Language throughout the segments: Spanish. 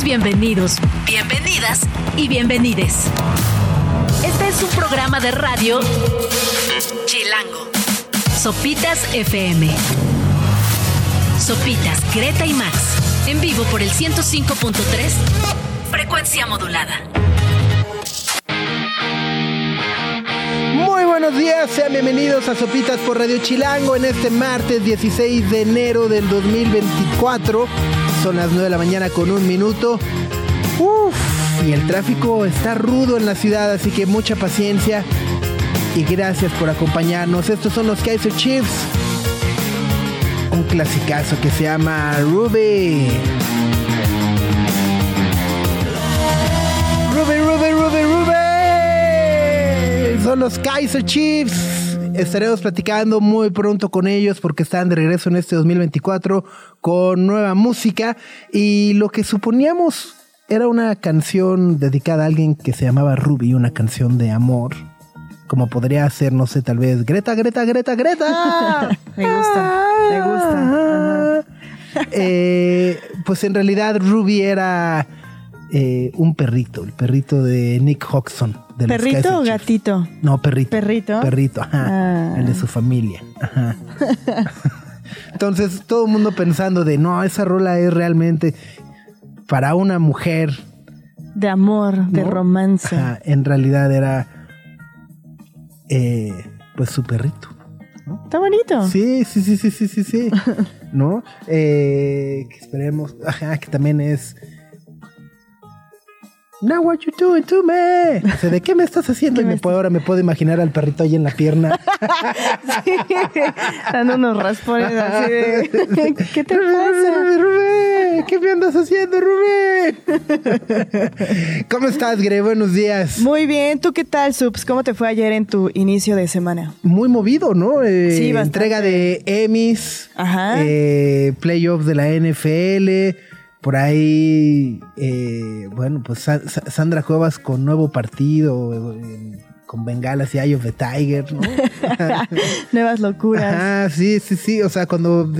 bienvenidos, bienvenidas y bienvenides. Este es un programa de radio Chilango. Sopitas FM. Sopitas, Greta y Max. En vivo por el 105.3. Frecuencia modulada. Buenos días, sean bienvenidos a Sopitas por Radio Chilango en este martes 16 de enero del 2024. Son las 9 de la mañana con un minuto. Uf, y el tráfico está rudo en la ciudad, así que mucha paciencia y gracias por acompañarnos. Estos son los Kaiser Chiefs. Un clasicazo que se llama Ruby. Son los Kaiser Chiefs. Estaremos platicando muy pronto con ellos porque están de regreso en este 2024 con nueva música y lo que suponíamos era una canción dedicada a alguien que se llamaba Ruby, una canción de amor como podría ser, no sé, tal vez Greta, Greta, Greta, Greta. me gusta, me gusta. Eh, pues en realidad Ruby era eh, un perrito, el perrito de Nick Hodgson. De ¿Perrito o gatito? No, perrito. ¿Perrito? Perrito, ajá. Ah. El de su familia. Ajá. Entonces, todo el mundo pensando de, no, esa rola es realmente para una mujer. De amor, de romance. en realidad era eh, pues su perrito. Está bonito. Sí, sí, sí, sí, sí, sí, sí. ¿No? Eh, que esperemos. Ajá, que también es. Now what you doing to me? O sea, ¿de qué me estás haciendo? Y me puedo, ahora me puedo imaginar al perrito ahí en la pierna. sí, dando unos raspones así de. ¿Qué te pasa? Rubén, ¿qué me andas haciendo, Rubén? ¿Cómo estás, Gre? Buenos días. Muy bien. ¿Tú qué tal, Subs? ¿Cómo te fue ayer en tu inicio de semana? Muy movido, ¿no? Eh, sí, bastante. Entrega de Emmys. Ajá. Eh, playoff de la NFL por ahí, eh, bueno, pues Sandra Cuevas con nuevo partido, eh, con Bengalas y Eye of the Tiger, ¿no? Nuevas locuras. Ah, sí, sí, sí. O sea, cuando,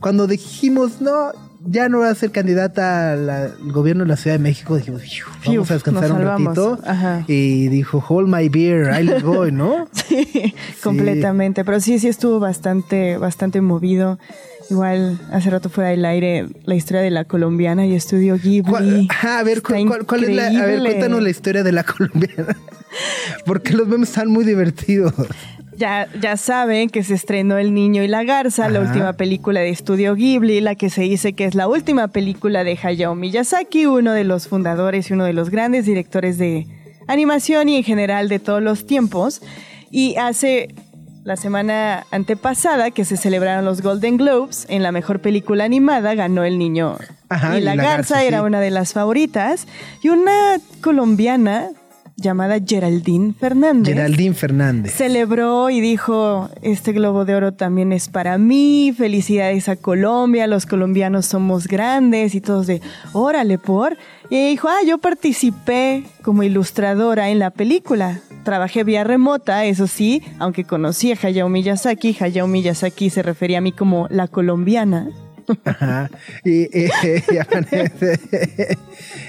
cuando dijimos, no, ya no va a ser candidata al gobierno de la Ciudad de México, dijimos, vamos a descansar un ratito. Y dijo, hold my beer, I let go, ¿no? sí, completamente. Pero sí, sí estuvo bastante, bastante movido. Igual hace rato fuera del aire la historia de la colombiana y estudio Ghibli. a ver, ¿cuál, es la, a ver, cuéntanos la historia de la colombiana. Porque los memes están muy divertidos. Ya, ya saben que se estrenó El Niño y la Garza, la última película de Estudio Ghibli, la que se dice que es la última película de Hayao Miyazaki, uno de los fundadores y uno de los grandes directores de animación y en general de todos los tiempos. Y hace la semana antepasada, que se celebraron los Golden Globes, en la mejor película animada ganó El Niño y la, Garza, era una de las favoritas. Y una colombiana llamada Geraldine Fernández. Geraldine Fernández. Celebró y dijo, este Globo de Oro también es para mí, felicidades a Colombia, los colombianos somos grandes y todos de, órale por. Y dijo, ah, yo participé como ilustradora en la película. Trabajé vía remota, eso sí, aunque conocí a Hayao Miyazaki, Hayao Miyazaki se refería a mí como la colombiana. Ajá. Y, eh,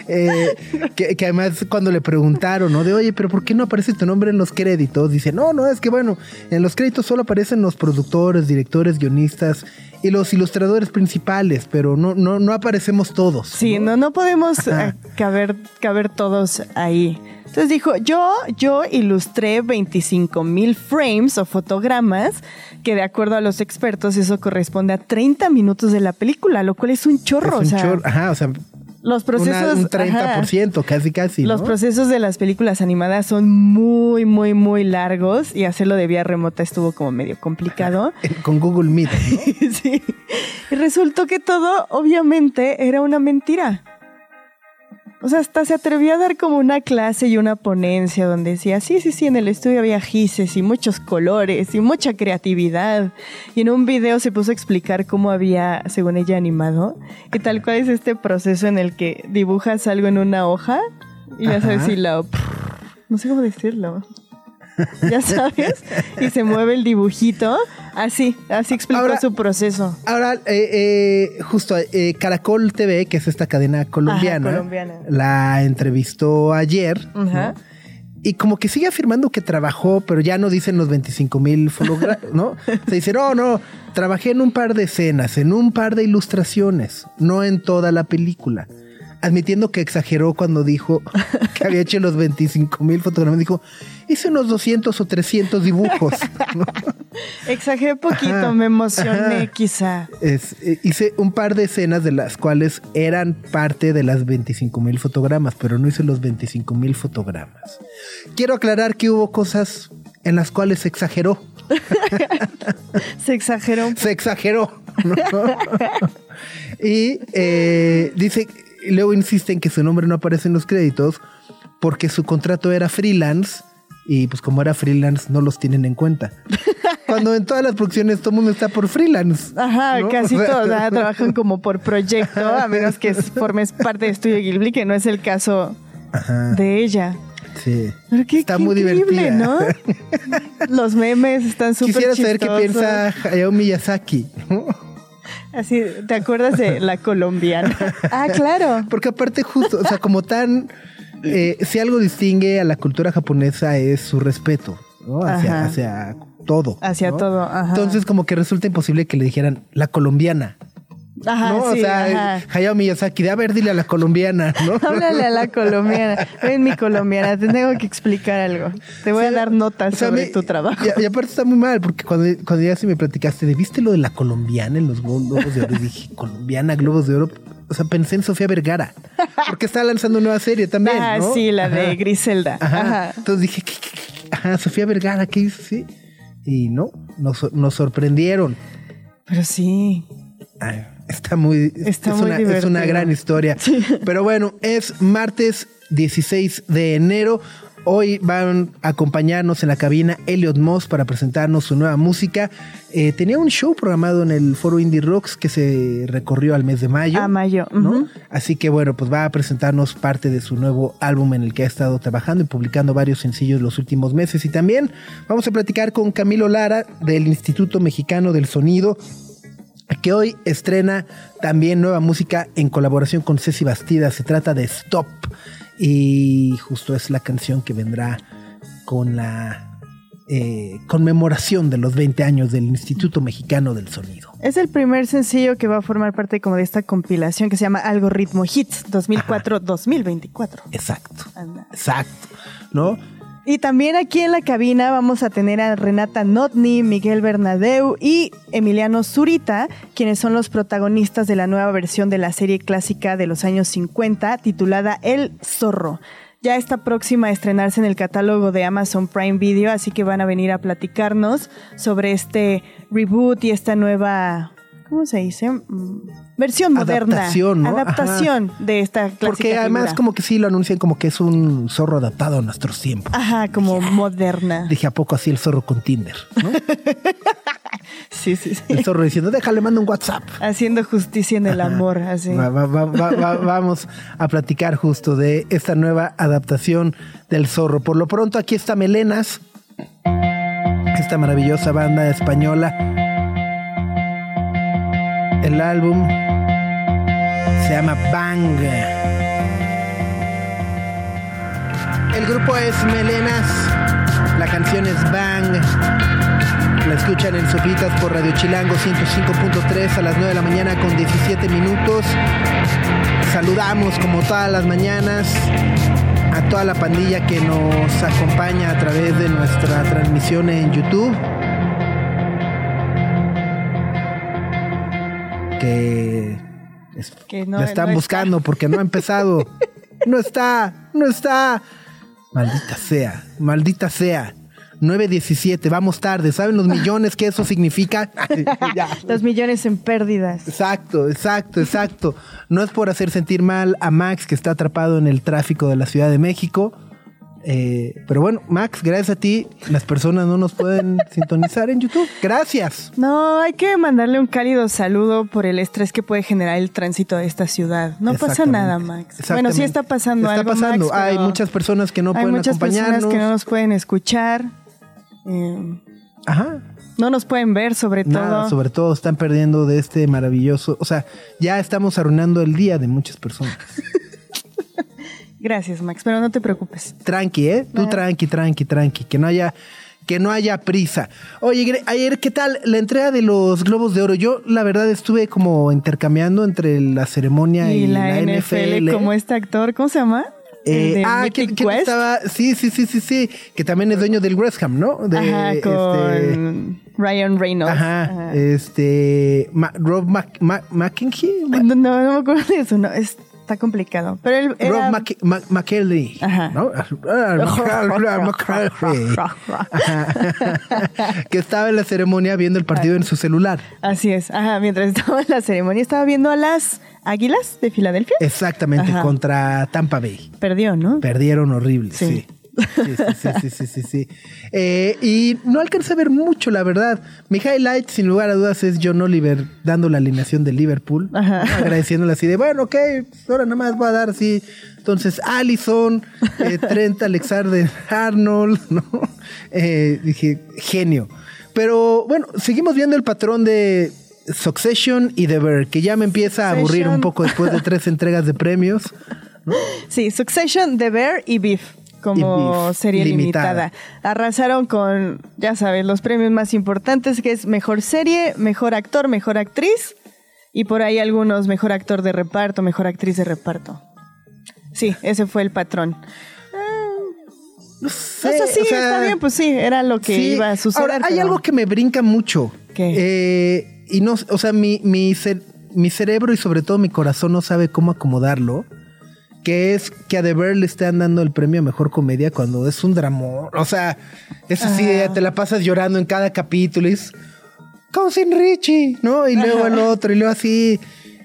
eh, que, además cuando le preguntaron, ¿no? De, oye, pero ¿por qué no aparece tu nombre en los créditos? Dice, no, no, es que bueno, en los créditos solo aparecen los productores, directores, guionistas y los ilustradores principales, pero no, no, no aparecemos todos. Sí, no, no, podemos eh, caber, caber todos ahí. Entonces dijo, yo, yo ilustré 25 mil frames o fotogramas, que de acuerdo a los expertos eso corresponde a 30 minutos de la película, lo cual es un chorro. Es un chorro, ajá, o sea, los procesos. un 30%, casi, casi. Los procesos de las películas animadas son muy, muy, muy largos y hacerlo de vía remota estuvo como medio complicado. Con Google Meet. sí. Y resultó que todo, obviamente, era una mentira. O sea, hasta se atrevió a dar como una clase y una ponencia donde decía, sí, sí, sí, en el estudio había gises y muchos colores y mucha creatividad. Y en un video se puso a explicar cómo había, según ella, animado. Y tal cual es este proceso en el que dibujas algo en una hoja y ya sabes si la... No sé cómo decirlo. ya sabes, y se mueve el dibujito. Así, así explicó su proceso. Ahora, eh, eh, justo eh, Caracol TV, que es esta cadena colombiana, la entrevistó ayer. Y como que sigue afirmando que trabajó, pero ya no dicen los 25 mil ¿no? Se dice, no, no, trabajé en un par de escenas, en un par de ilustraciones, no en toda la película admitiendo que exageró cuando dijo que había hecho los 25 mil fotogramas. Dijo, hice unos 200 o 300 dibujos. Exageré poquito, me emocioné quizá. Eh, hice un par de escenas de las cuales eran parte de las 25 mil fotogramas, pero no hice los 25 mil fotogramas. Quiero aclarar que hubo cosas en las cuales se exageró. se exageró. Se exageró. y eh, dice luego insiste en que su nombre no aparece en los créditos porque su contrato era freelance y pues como era freelance no los tienen en cuenta. Cuando en todas las producciones todo el mundo está por freelance. Ajá, casi todos trabajan como por proyecto, a menos que formes parte de Estudio Ghibli, que no es el caso de ella. Sí. está muy divertido ¿no? Los memes están súper Quisiera saber qué piensa Hayao Miyazaki. Así, ¿te acuerdas de la colombiana? ah, claro. Porque aparte justo, o sea, como tan, eh, si algo distingue a la cultura japonesa es su respeto, ¿no? Hacia, hacia todo. Hacia todo, ajá. Entonces como que resulta imposible que le dijeran la colombiana. Ajá, ¿no? o sea, Hayao Miyazaki, de a ver, dile a la colombiana, ¿no? Háblale a la colombiana. Ven mi colombiana, te tengo que explicar algo. Te voy a dar notas sobre tu trabajo. Y, aparte está muy mal, porque cuando, cuando ya se me platicaste de, ¿viste lo de la colombiana en los Globos de Oro? Y dije, colombiana, Globos de Oro. O sea, pensé en Sofía Vergara, porque está lanzando una nueva serie también, Ah, sí, la de Griselda. Ajá. Entonces dije, ¿qué, Ajá, Sofía Vergara, ¿qué dice? Y no, nos, nos sorprendieron. Pero sí. Ay, Está muy, Está es, muy una, es, una, gran historia. Pero bueno, es martes 16 de enero. Hoy van a acompañarnos en la cabina Elliot Moss para presentarnos su nueva música. Eh, tenía un show programado en el foro Indie Rocks que se recorrió al mes de mayo. A mayo. ¿no? Así que bueno, pues va a presentarnos parte de su nuevo álbum en el que ha estado trabajando y publicando varios sencillos los últimos meses. Y también vamos a platicar con Camilo Lara del Instituto Mexicano del Sonido que hoy estrena también nueva música en colaboración con Ceci Bastida. Se trata de Stop y justo es la canción que vendrá con la eh, conmemoración de los 20 años del Instituto Mexicano del Sonido. Es el primer sencillo que va a formar parte como de esta compilación que se llama Algoritmo Hits 2004-2024. Exacto. Exacto. ¿No? Y también aquí en la cabina vamos a tener a Renata Notni, Miguel Bernadeu y Emiliano Zurita, quienes son los protagonistas de la nueva versión de la serie clásica de los años 50 titulada El Zorro. Ya está próxima a estrenarse en el catálogo de Amazon Prime Video, así que van a venir a platicarnos sobre este reboot y esta nueva ¿cómo se dice? Mm, versión moderna. Adaptación, Adaptación de esta clásica Porque además como que sí lo anuncian como que es un zorro adaptado a nuestros tiempos. Ajá, como moderna. Dije, ¿a poco así el zorro con Tinder? sí, sí, sí. El zorro diciendo, déjale, mando un WhatsApp. Haciendo justicia en el amor, así. vamos a platicar justo de esta nueva adaptación del zorro. Por lo pronto, aquí está Melenas, esta maravillosa banda española el álbum se llama Bang. El grupo es Melenas. La canción es Bang. La escuchan en Sopitas por Radio Chilango 105.3 a las 9 de la mañana con 17 minutos. Saludamos como todas las mañanas a toda la pandilla que nos acompaña a través de nuestra transmisión en YouTube que, no, están buscando porque no ha empezado. no está, no está. Maldita sea, maldita sea. 9.17, vamos tarde. ¿Saben los millones que eso significa? los millones en pérdidas. Exacto, exacto, exacto. No es por hacer sentir mal a Max que está atrapado en el tráfico de la Ciudad de México. Eh, pero bueno, Max, gracias a ti, las personas no nos pueden sintonizar en YouTube. Gracias. No, hay que mandarle un cálido saludo por el estrés que puede generar el tránsito de esta ciudad. No pasa nada, Max. Bueno, sí está pasando está algo. pasando. hay muchas personas que no pueden acompañarnos. Hay muchas personas que no nos pueden escuchar. Eh, Ajá. no nos pueden ver, sobre todo. Nada, sobre todo están perdiendo de este maravilloso. O sea, ya estamos arruinando el día de muchas personas. Gracias, Max, pero no te preocupes. Tranqui, ¿eh? Tú tranqui, tranqui, tranqui. Que no haya. Que no haya prisa. Oye, ayer, ¿qué tal la entrega de los Globos de Oro? Yo, la verdad, estuve como intercambiando entre la ceremonia y, Y la, NFL, como este actor, ¿cómo se llama? Eh, de ah, Mythic ¿quién, quién Quest. estaba? Sí, sí, sí, sí, sí. Que también es dueño del West Ham, ¿no? De, Ajá, este, con Ryan Reynolds. Ajá, Ajá. este. Ma- Rob. Ma- No, no, no me acuerdo de eso, no, es- está complicado. Pero él era... Rob Ajá. ¿no? Ah, que estaba en la ceremonia viendo el partido en su celular. Así es, ajá, mientras estaba en la ceremonia estaba viendo a las Águilas de Filadelfia. Exactamente, Ajá. contra Tampa Bay. Perdió, ¿no? Perdieron horrible, sí. Sí. Sí, sí, sí, sí, sí, sí, sí. Eh, y no alcancé a ver mucho, la verdad. Mi highlight, sin lugar a dudas, es John Oliver dando la alineación de Liverpool. Ajá. Agradeciéndole así de, bueno, ok, ahora nada más voy a dar así. Entonces, Allison, eh, Trent Alexander Arnold, ¿no? Eh, dije, genio. Pero bueno, seguimos viendo el patrón de Succession y The Bear, que ya me empieza a aburrir un poco después de tres entregas de premios. Sí, Succession, The Bear y Beef como serie limitada. limitada. Arrasaron con, ya sabes, los premios más importantes, que es mejor serie, mejor actor, mejor actriz y por ahí algunos mejor actor de reparto, mejor actriz de reparto. Sí, ese fue el patrón. No sé, o sea, sí, o sea, está bien, pues sí, era lo que sí. iba a suceder. Ahora, hay pero- algo que me brinca mucho. ¿Qué? Eh, y no, o sea, mi, mi, mi cerebro y sobre todo mi corazón no sabe cómo acomodarlo. Que es que a The Bear le están dando el premio a mejor comedia cuando es un drama. O sea, es así, Ajá. te la pasas llorando en cada capítulo y es. Cousin Richie, ¿no? Y luego el otro, y luego así.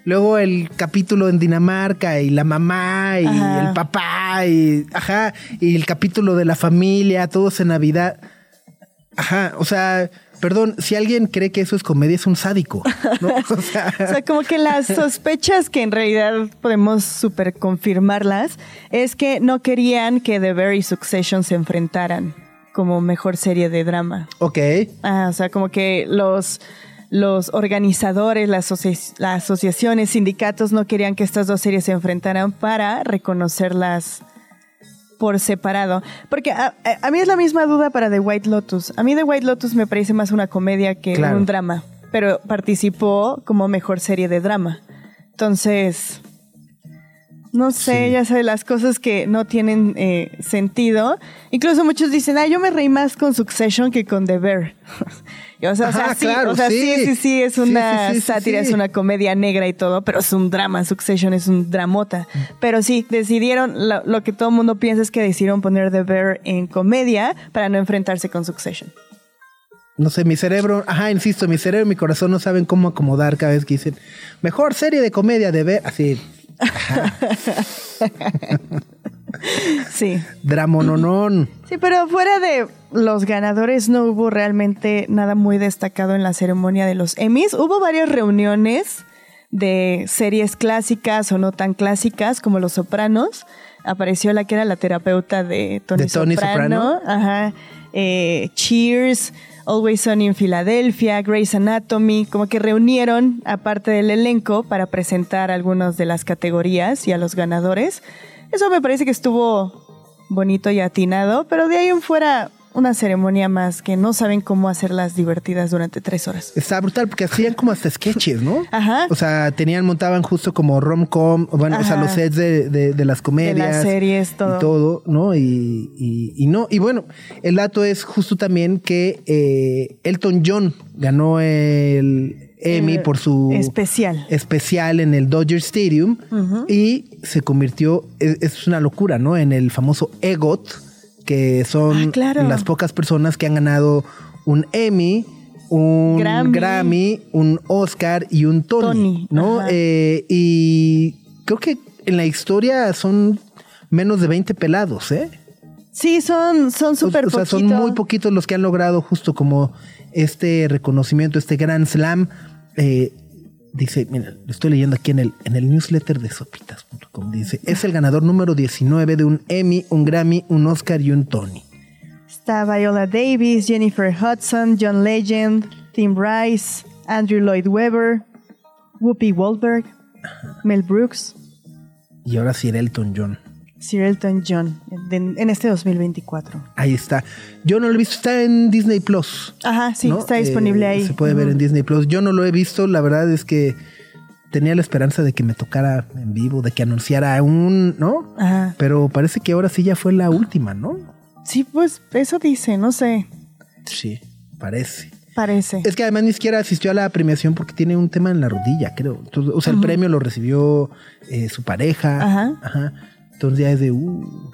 Luego el capítulo en Dinamarca y la mamá y Ajá. el papá y ajá, y el capítulo de la familia, todos en Navidad. Ajá, o sea, perdón, si alguien cree que eso es comedia es un sádico, ¿no? O sea, O sea, como que las sospechas que en realidad podemos super confirmarlas es que no querían que The Very Succession se enfrentaran como mejor serie de drama. ok. Ah, o sea, como que los, los organizadores, las, asoci- las asociaciones, sindicatos no querían que estas dos series se enfrentaran para reconocerlas por separado. Porque a, a- a mí es la misma duda para The White Lotus. A mí The White Lotus me parece más una comedia que Claro. un drama, pero participó como mejor serie de drama. Entonces, no sé, Sí. ya sabes, las cosas que no tienen eh, sentido. Incluso muchos dicen, ah, yo me reí más con Succession que con The Bear. O sea, o sea, Ajá, sí, claro, o sea, sí, sí. sí, sí, es una sí, sátira, es una comedia negra y todo, pero es un drama. Succession es un dramota. Pero sí, decidieron, lo, lo que todo el mundo piensa es que decidieron poner The Bear en comedia para no enfrentarse con Succession. No sé, mi cerebro, ajá, insisto, mi cerebro y mi corazón no saben cómo acomodar cada vez que dicen mejor serie de comedia de ver, así, Sí. dramononón. Sí, pero fuera de los ganadores no hubo realmente nada muy destacado en la ceremonia de los Emmys. Hubo varias reuniones de series clásicas o no tan clásicas como Los Sopranos. Apareció la que era la terapeuta de Tony, De Tony Soprano. Ajá. Eh, Cheers, Always Sunny en Filadelfia, Grey's Anatomy, como que reunieron a parte del elenco para presentar algunas de las categorías y a los ganadores. Eso me parece que estuvo bonito y atinado, pero de ahí en fuera una ceremonia más que no saben cómo hacerlas divertidas durante tres horas. Está brutal porque hacían como hasta sketches, ¿no? Ajá. O sea, tenían, montaban justo como rom-com, bueno, o sea, los sets de, de- de las comedias. De las series, todo. Y todo, ¿no? Y, y- y no, y bueno, el dato es justo también que eh, Elton John ganó el Emmy Eh, por su especial. especial en el Dodger Stadium y se convirtió, es, es una locura, ¿no? En el famoso EGOT, que son Ah, claro. las pocas personas que han ganado un Emmy, un Grammy. Grammy, un Oscar y un Tony, Tony, ¿no? Eh, y creo que en la historia son menos de 20 pelados, ¿eh? Sí, son son súper o sea, son muy poquitos los que han logrado justo como este reconocimiento, este Grand Slam. Eh, dice, mira, lo estoy leyendo aquí en el, en el newsletter de sopitas.com. Dice, es el ganador número 19 de un Emmy, un Grammy, un Oscar y un Tony. Está Viola Davis, Jennifer Hudson, John Legend, Tim Rice, Andrew Lloyd Webber, Whoopi Goldberg, Mel Brooks. Y ahora Sir Elton John. Sir Elton John en este 2024. Ahí está. Yo no lo he visto, está en Disney Plus. Ajá, sí, está disponible eh, ahí. Se puede ver en Disney Plus. Yo no lo he visto, la verdad es que tenía la esperanza de que me tocara en vivo, de que anunciara un, ¿no? Ajá. Pero parece que ahora sí ya fue la última, ¿no? Sí, pues eso dice, no sé. Sí, parece. Parece. Es que además ni siquiera asistió a la premiación porque tiene un tema en la rodilla, creo. o sea, el premio lo recibió eh, su pareja. Ajá. Ajá. Entonces ya es de, uh,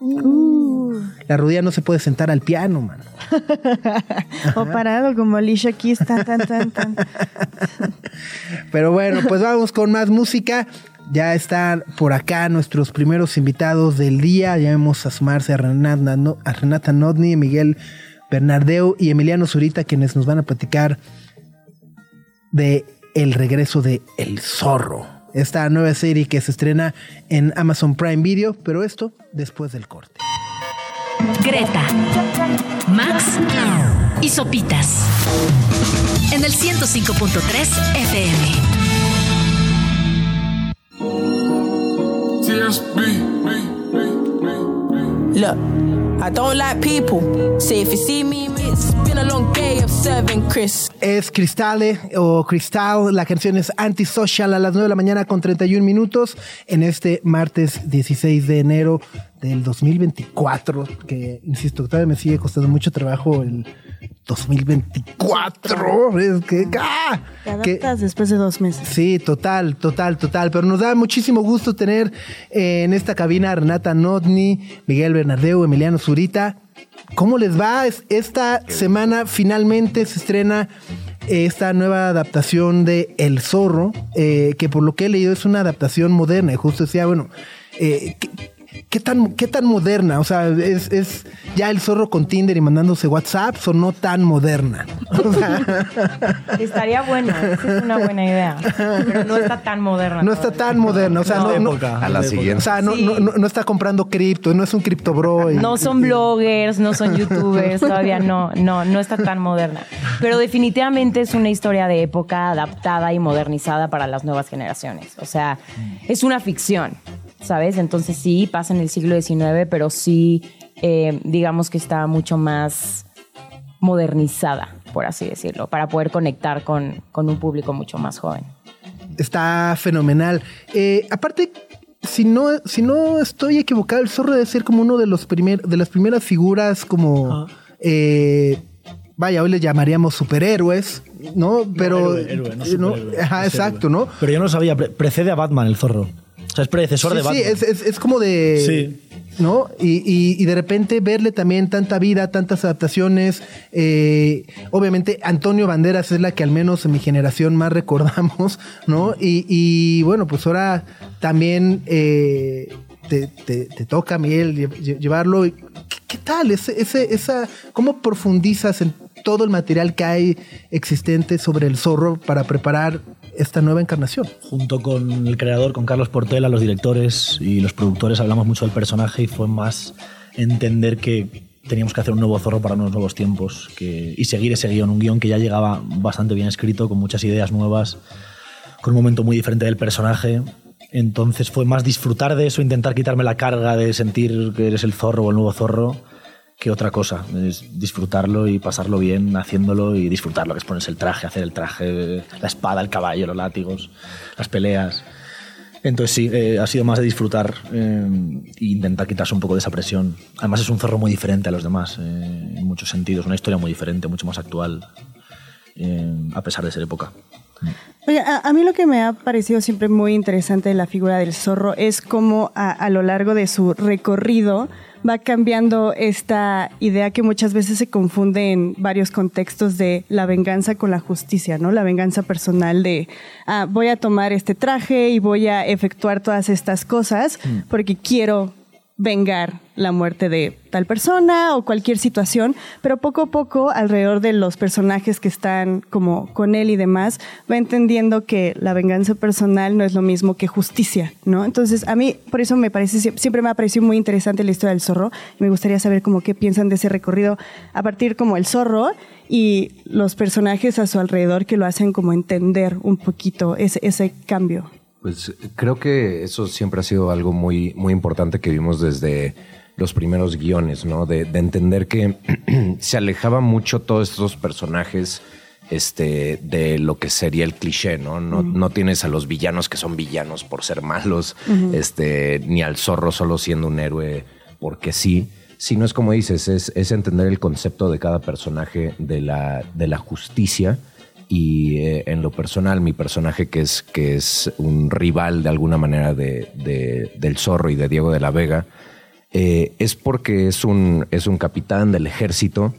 uh. La rodilla no se puede sentar al piano, man. o parado como Alicia Keys, tan, tan, tan, tan. Pero bueno, pues vamos con más música. Ya están por acá nuestros primeros invitados del día. Ya vemos a sumarse a Renata, a Renata Nodni, Miguel Bernardeu y Emiliano Zurita, quienes nos van a platicar de el regreso de El Zorro esta nueva serie que se estrena en Amazon Prime Video, pero esto después del corte. Greta, Max y Sopitas en el 105.3 FM. Look, I don't like people. Say if you see me, it's been a long day of serving Chris. Es Cristale o Cristal, la canción es Antisocial a las 9 de la mañana con 31 minutos en este martes 16 de enero del 2024, que insisto, todavía me sigue costando mucho trabajo el 2024. Es que, ¡ah! Te adaptas después de dos meses. Sí, total, total, total. Pero nos da muchísimo gusto tener eh, en esta cabina a Renata Nodni, Miguel Bernardeu, Emiliano Zurita. ¿Cómo les va? Esta semana finalmente se estrena esta nueva adaptación de El Zorro, eh, que por lo que he leído es una adaptación moderna. Y justo decía, bueno, eh, ¿qué tan, qué tan moderna? O sea, es, es ya el zorro con Tinder y mandándose WhatsApp o no tan moderna. Estaría bueno, es una buena idea. Pero no está tan moderna. No está tan moderna. O sea, no, a la siguiente. O sea, no, no, está comprando cripto, no es un cripto bro. no son bloggers, no son youtubers, todavía no, no, no está tan moderna. Pero definitivamente es una historia de época adaptada y modernizada para las nuevas generaciones. O sea, es una ficción. ¿Sabes? Entonces sí, pasa en el siglo XIX, pero sí, eh, digamos que está mucho más modernizada, por así decirlo, para poder conectar con, un público mucho más joven. Está fenomenal. Eh, aparte, si no, si no estoy equivocado, el zorro debe ser como uno de los primer, de las primeras figuras como eh, vaya, hoy le llamaríamos superhéroes, ¿no? Pero héroe, no, Ajá, exacto, ¿no? Pero yo no sabía, precede a Batman el zorro sea, es predecesor de Batman. Sí, es, como de. Sí. ¿No? Y, de repente verle también tanta vida, tantas adaptaciones. Eh, obviamente, Antonio Banderas es la que al menos en mi generación más recordamos, ¿no? Y, bueno, pues ahora también eh, te, toca, Miguel, llevarlo. ¿Qué, tal? Ese, ese, esa, ¿Cómo profundizas en todo el material que hay existente sobre el zorro para preparar esta nueva encarnación. Junto con el creador, con Carlos Portela, los directores y los productores hablamos mucho del personaje y fue más entender que teníamos que hacer un nuevo zorro para unos nuevos tiempos que, y seguir ese guion, un guion que ya llegaba bastante bien escrito, con muchas ideas nuevas, con un momento muy diferente del personaje. Entonces fue más disfrutar de eso, intentar quitarme la carga de sentir que eres el zorro o el nuevo zorro que otra cosa. Es disfrutarlo y pasarlo bien haciéndolo y disfrutarlo, que es ponerse el traje, hacer el traje, la espada, el caballo, los látigos, las peleas. Entonces sí, eh, ha sido más de disfrutar eh, e intentar quitarse un poco de esa presión. Además es un zorro muy diferente a los demás, eh, en muchos sentidos, una historia muy diferente, mucho más actual, a pesar de ser época. Oye, a, mí lo que me ha parecido siempre muy interesante de la figura del zorro es cómo a lo largo de su recorrido va cambiando esta idea que muchas veces se confunde en varios contextos de la venganza con la justicia, ¿no? La venganza personal de, ah, voy a tomar este traje y voy a efectuar todas estas cosas mm. porque quiero vengar la muerte de tal persona o cualquier situación, pero poco a poco alrededor de los personajes que están como con él y demás, va entendiendo que la venganza personal no es lo mismo que justicia, ¿no? Entonces, a mí por eso me parece siempre me ha parecido muy interesante la historia del zorro y me gustaría saber como qué piensan de ese recorrido a partir como el zorro y los personajes a su alrededor que lo hacen como entender un poquito ese, ese cambio. Pues creo que eso siempre ha sido algo muy, muy importante que vimos desde los primeros guiones, ¿no? De, entender que se alejaba mucho todos estos personajes este, de lo que sería el cliché, ¿no? No, no tienes a los villanos que son villanos por ser malos, este, ni al zorro solo siendo un héroe porque sí. Sino es como dices, es, es entender el concepto de cada personaje de la, de la justicia y eh, en lo personal mi personaje que es, que es un rival de alguna manera de, del zorro y de Diego de la Vega, eh, es porque es un, es un capitán del ejército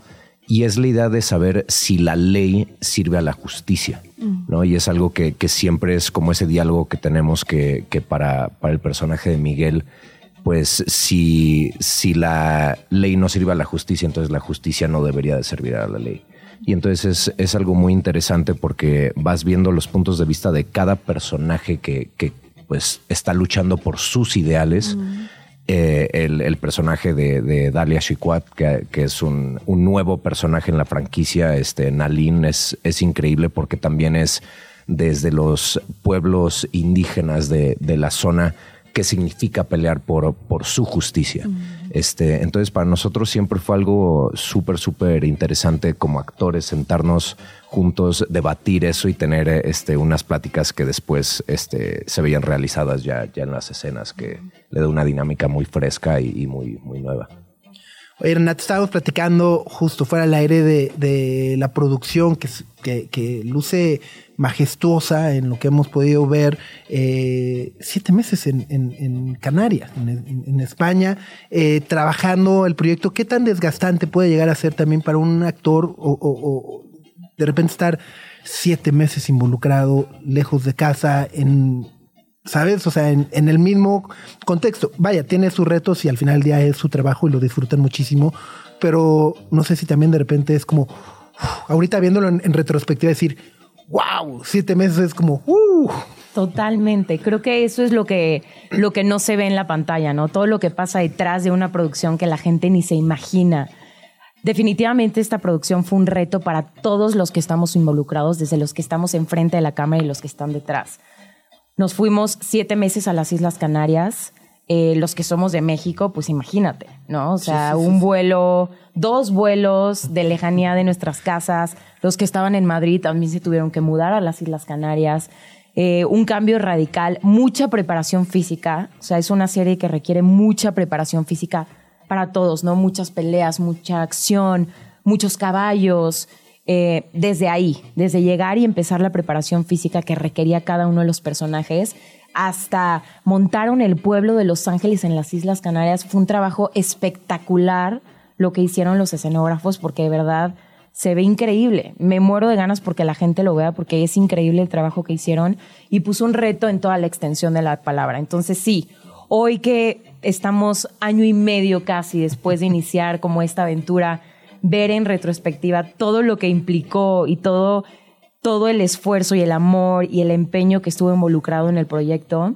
y es la idea de saber si la ley sirve a la justicia, ¿no? Y es algo que, siempre es como ese diálogo que tenemos que, que para, para el personaje de Miguel, pues si, si la ley no sirve a la justicia, entonces la justicia no debería de servir a la ley. Y entonces es, algo muy interesante porque vas viendo los puntos de vista de cada personaje que, pues está luchando por sus ideales. Eh, el, personaje de, Dalia Chiquat, que, es un, nuevo personaje en la franquicia, este, Nalin, es, es increíble porque también es desde los pueblos indígenas de, de la zona qué significa pelear por, por su justicia. Este, entonces, para nosotros siempre fue algo súper, súper interesante como actores sentarnos juntos, debatir eso y tener este, unas pláticas que después este, se veían realizadas ya, ya en las escenas, que le da una dinámica muy fresca y, muy, muy nueva. Oye, Renato, estábamos platicando justo fuera del aire de, la producción que, que, que luce majestuosa en lo que hemos podido ver eh, siete meses en, Canarias, en, España, eh, trabajando el proyecto. ¿Qué tan desgastante puede llegar a ser también para un actor o, de repente estar siete meses involucrado, lejos de casa, en, ¿sabes? O sea, en, el mismo contexto. Vaya, tiene sus retos y al final del día es su trabajo y lo disfrutan muchísimo, pero no sé si también de repente es como, ahorita viéndolo en, en retrospectiva, decir, wow, siete meses es como, uh. Totalmente. Creo que eso es lo que, lo que no se ve en la pantalla, ¿no? Todo lo que pasa detrás de una producción que la gente ni se imagina. Definitivamente esta producción fue un reto para todos los que estamos involucrados, desde los que estamos enfrente de la cámara y los que están detrás. Nos fuimos siete meses a las Islas Canarias. Eh, los que somos de México, pues imagínate, ¿no? O sea, un vuelo, dos vuelos de lejanía de nuestras casas. Los que estaban en Madrid también se tuvieron que mudar a las Islas Canarias. Eh, un cambio radical, mucha preparación física. O sea, es una serie que requiere mucha preparación física para todos, ¿no? Muchas peleas, mucha acción, muchos caballos. Eh, desde ahí, desde llegar y empezar la preparación física que requería cada uno de los personajes, hasta montaron el pueblo de Los Ángeles en las Islas Canarias. Fue un trabajo espectacular lo que hicieron los escenógrafos, porque de verdad se ve increíble. Me muero de ganas porque la gente lo vea, porque es increíble el trabajo que hicieron y puso un reto en toda la extensión de la palabra. Entonces sí, hoy que estamos año y medio casi después de iniciar como esta aventura, ver en retrospectiva todo lo que implicó y todo todo el esfuerzo y el amor y el empeño que estuvo involucrado en el proyecto,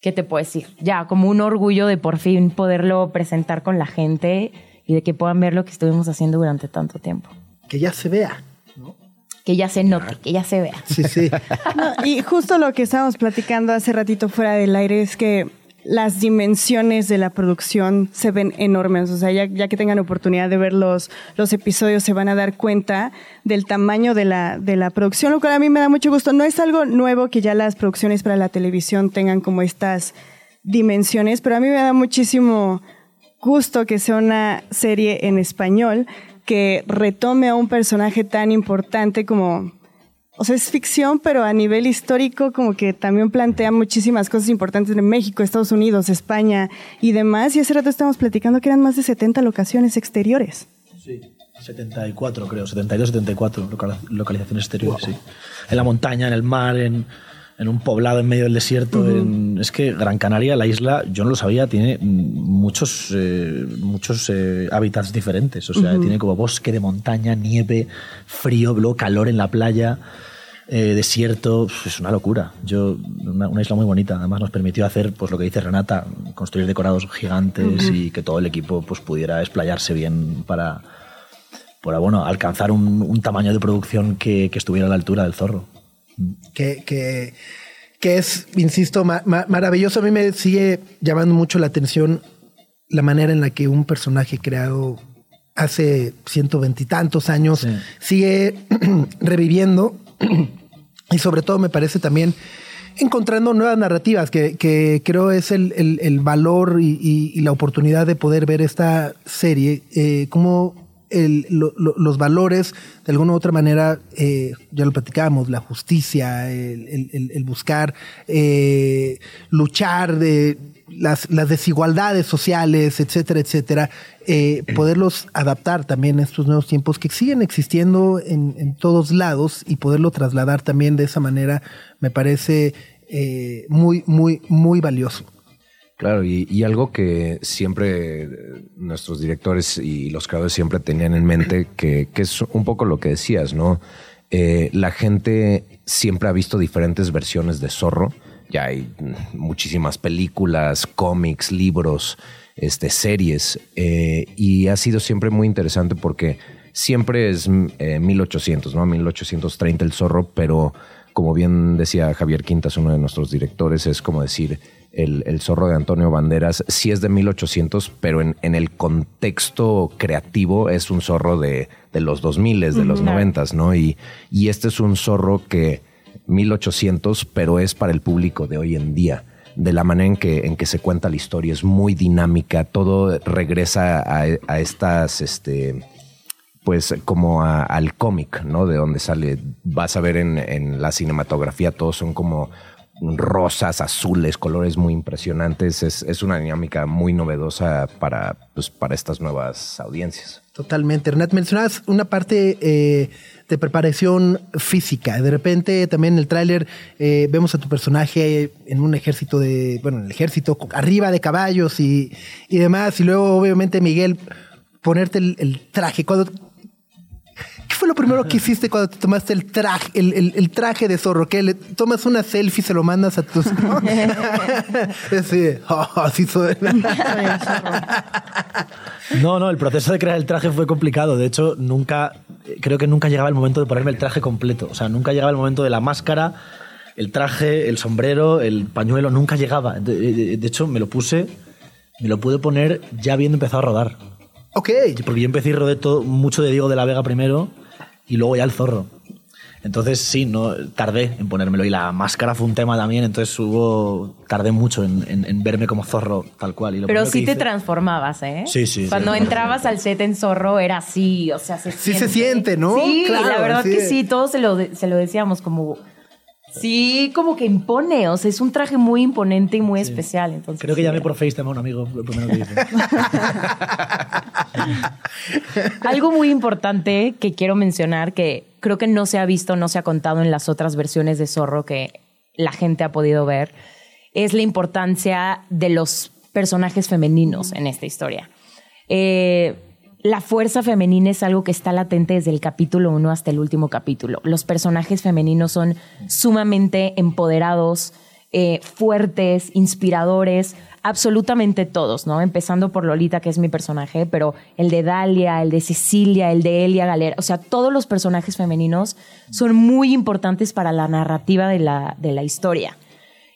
¿qué te puedo decir? Ya, como un orgullo de por fin poderlo presentar con la gente y de que puedan ver lo que estuvimos haciendo durante tanto tiempo. Que ya se vea. Que ya se note, que ya se vea. Sí, sí. y justo lo que estábamos platicando hace ratito fuera del aire es que las dimensiones de la producción se ven enormes. O sea, ya, que tengan oportunidad de ver los, los, episodios, se van a dar cuenta del tamaño de la, de la producción, lo cual a mí me da mucho gusto. No es algo nuevo que ya las producciones para la televisión tengan como estas dimensiones, pero a mí me da muchísimo gusto que sea una serie en español que retome a un personaje tan importante como o sea, es ficción, pero a nivel histórico como que también plantea muchísimas cosas importantes en México, Estados Unidos, España y demás. Y hace rato estábamos platicando que eran más de 70 locaciones exteriores. Sí, 74 creo, 72, 74 localizaciones exteriores, sí. En la montaña, en el mar, en, en un poblado en medio del desierto. en- es que Gran Canaria, la isla, yo no lo sabía, tiene muchos, eh, muchos eh, hábitats diferentes. O sea, tiene como bosque de montaña, nieve, frío, calor en la playa. eh, desierto, es una locura. Yo, una, una isla muy bonita. Además nos permitió hacer, pues lo que dice Renata, construir decorados gigantes y que todo el equipo pues pudiera explayarse bien para, para bueno, alcanzar un, un tamaño de producción que, que estuviera a la altura del zorro. Que, que, que es, insisto, ma- ma- maravilloso. A mí me sigue llamando mucho la atención la manera en la que un personaje creado hace ciento veintitantos años Sí. sigue reviviendo y sobre todo me parece también encontrando nuevas narrativas que, que creo es el, el- el valor y, y- y la oportunidad de poder ver esta serie eh, como el- lo- lo- los valores de alguna u otra manera eh, ya lo platicábamos la justicia el, el- buscar eh, luchar de las, las desigualdades sociales etcétera etcétera eh, poderlos adaptar también a estos nuevos tiempos que siguen existiendo en, en todos lados y poderlo trasladar también de esa manera me parece eh, muy, muy, muy valioso. Claro, y, algo que siempre eh, nuestros directores y los creadores siempre tenían en mente, que, es un poco lo que decías, ¿no? Eh, la gente siempre ha visto diferentes versiones de Zorro. Ya hay muchísimas películas, cómics, libros, este, series, eh, y ha sido siempre muy interesante porque siempre es mm, eh, 1800, ¿no? 1830 el Zorro, pero como bien decía Javier Quintas, uno de nuestros directores, es como decir, el, el zorro de Antonio Banderas sí es de 1800, pero en, en el contexto creativo es un zorro de, de los 2000, de los 90, ¿no? Y, y este es un zorro que 1800, pero es para el público de hoy en día. De la manera en que, en que se cuenta la historia, es muy dinámica, todo regresa a, a estas, este, pues como a- al cómic, ¿no? De donde sale, vas a ver en, en la cinematografía, todos son como rosas, azules, colores muy impresionantes. Es, una dinámica muy novedosa para, pues, para estas nuevas audiencias. Totalmente. Renat, mencionabas una parte eh, de preparación física. De repente también en el tráiler eh, vemos a tu personaje en un ejército de, bueno, en el ejército, arriba de caballos y, y demás. Y luego obviamente Miguel ponerte el, el traje. Cuando, ¿Qué fue lo primero que hiciste cuando te tomaste el traje, el, el- el traje de zorro? ¿Qué? ¿Le tomas una selfie y se lo mandas a tus... sí, oh, así soy. No, no, el proceso de crear el traje fue complicado. De hecho, nunca, creo que nunca llegaba el momento de ponerme el traje completo. O sea, nunca llegaba el momento de la máscara, el traje, el sombrero, el pañuelo, nunca llegaba. De, de- de hecho, me lo puse, me lo pude poner ya habiendo empezado a rodar. Ok. Porque yo empecé y rodé todo, mucho de Diego de la Vega primero y luego ya el zorro. Entonces sí, no tardé en ponérmelo y la máscara fue un tema también, entonces hubo tardé mucho en, en- en verme como zorro tal cual. Y lo Pero sí que te hice- transformabas, ¿eh? Sí, sí, Cuando sí. entrabas al set en Zorro era así, o sea, se Sí siente. se siente, ¿no? Sí, Claro, la verdad así que sí, todos se lo, se lo decíamos como... Sí, como que impone, o sea, es un traje muy imponente y muy especial. Entonces, Creo que sí, llamé por FaceTime a un amigo, lo primero que hice. Algo muy importante que quiero mencionar que creo que no se ha visto, no se ha contado en las otras versiones de Zorro que la gente ha podido ver, es la importancia de los personajes femeninos en esta historia. Eh, la fuerza femenina es algo que está latente desde el capítulo 1 hasta el último capítulo. Los personajes femeninos son sumamente empoderados, eh, fuertes, inspiradores, absolutamente todos, ¿no? Empezando por Lolita, que es mi personaje, pero el de Dalia, el de Cecilia, el de Elia Galera, o sea, todos los personajes femeninos son muy importantes para la narrativa de la, de la historia.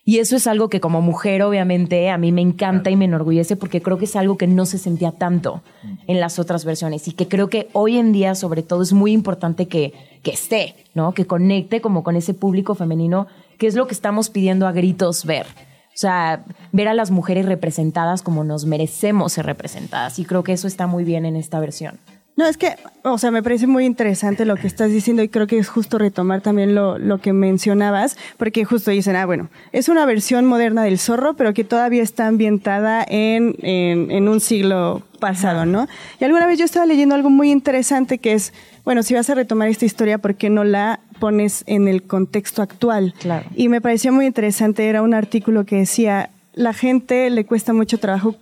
Y eso es algo que como mujer, obviamente, a mí me encanta y me enorgullece porque creo que es algo que no se sentía tanto en las otras versiones y que creo que hoy en día, sobre todo, es muy importante que, que esté, ¿no? Que conecte como con ese público femenino, que es lo que estamos pidiendo a gritos ver. O sea, ver a las mujeres representadas como nos merecemos ser representadas. Y creo que eso está muy bien en esta versión. No, es que, o sea, me parece muy interesante lo que estás diciendo y creo que es justo retomar también lo, lo que mencionabas, porque justo dicen, ah, bueno, es una versión moderna del zorro, pero que todavía está ambientada en, en, en un siglo pasado, ¿no? Y alguna vez yo estaba leyendo algo muy interesante que es, bueno, si vas a retomar esta historia, ¿por qué no la pones en el contexto actual? Claro. Y me pareció muy interesante, era un artículo que decía, la gente le cuesta mucho trabajo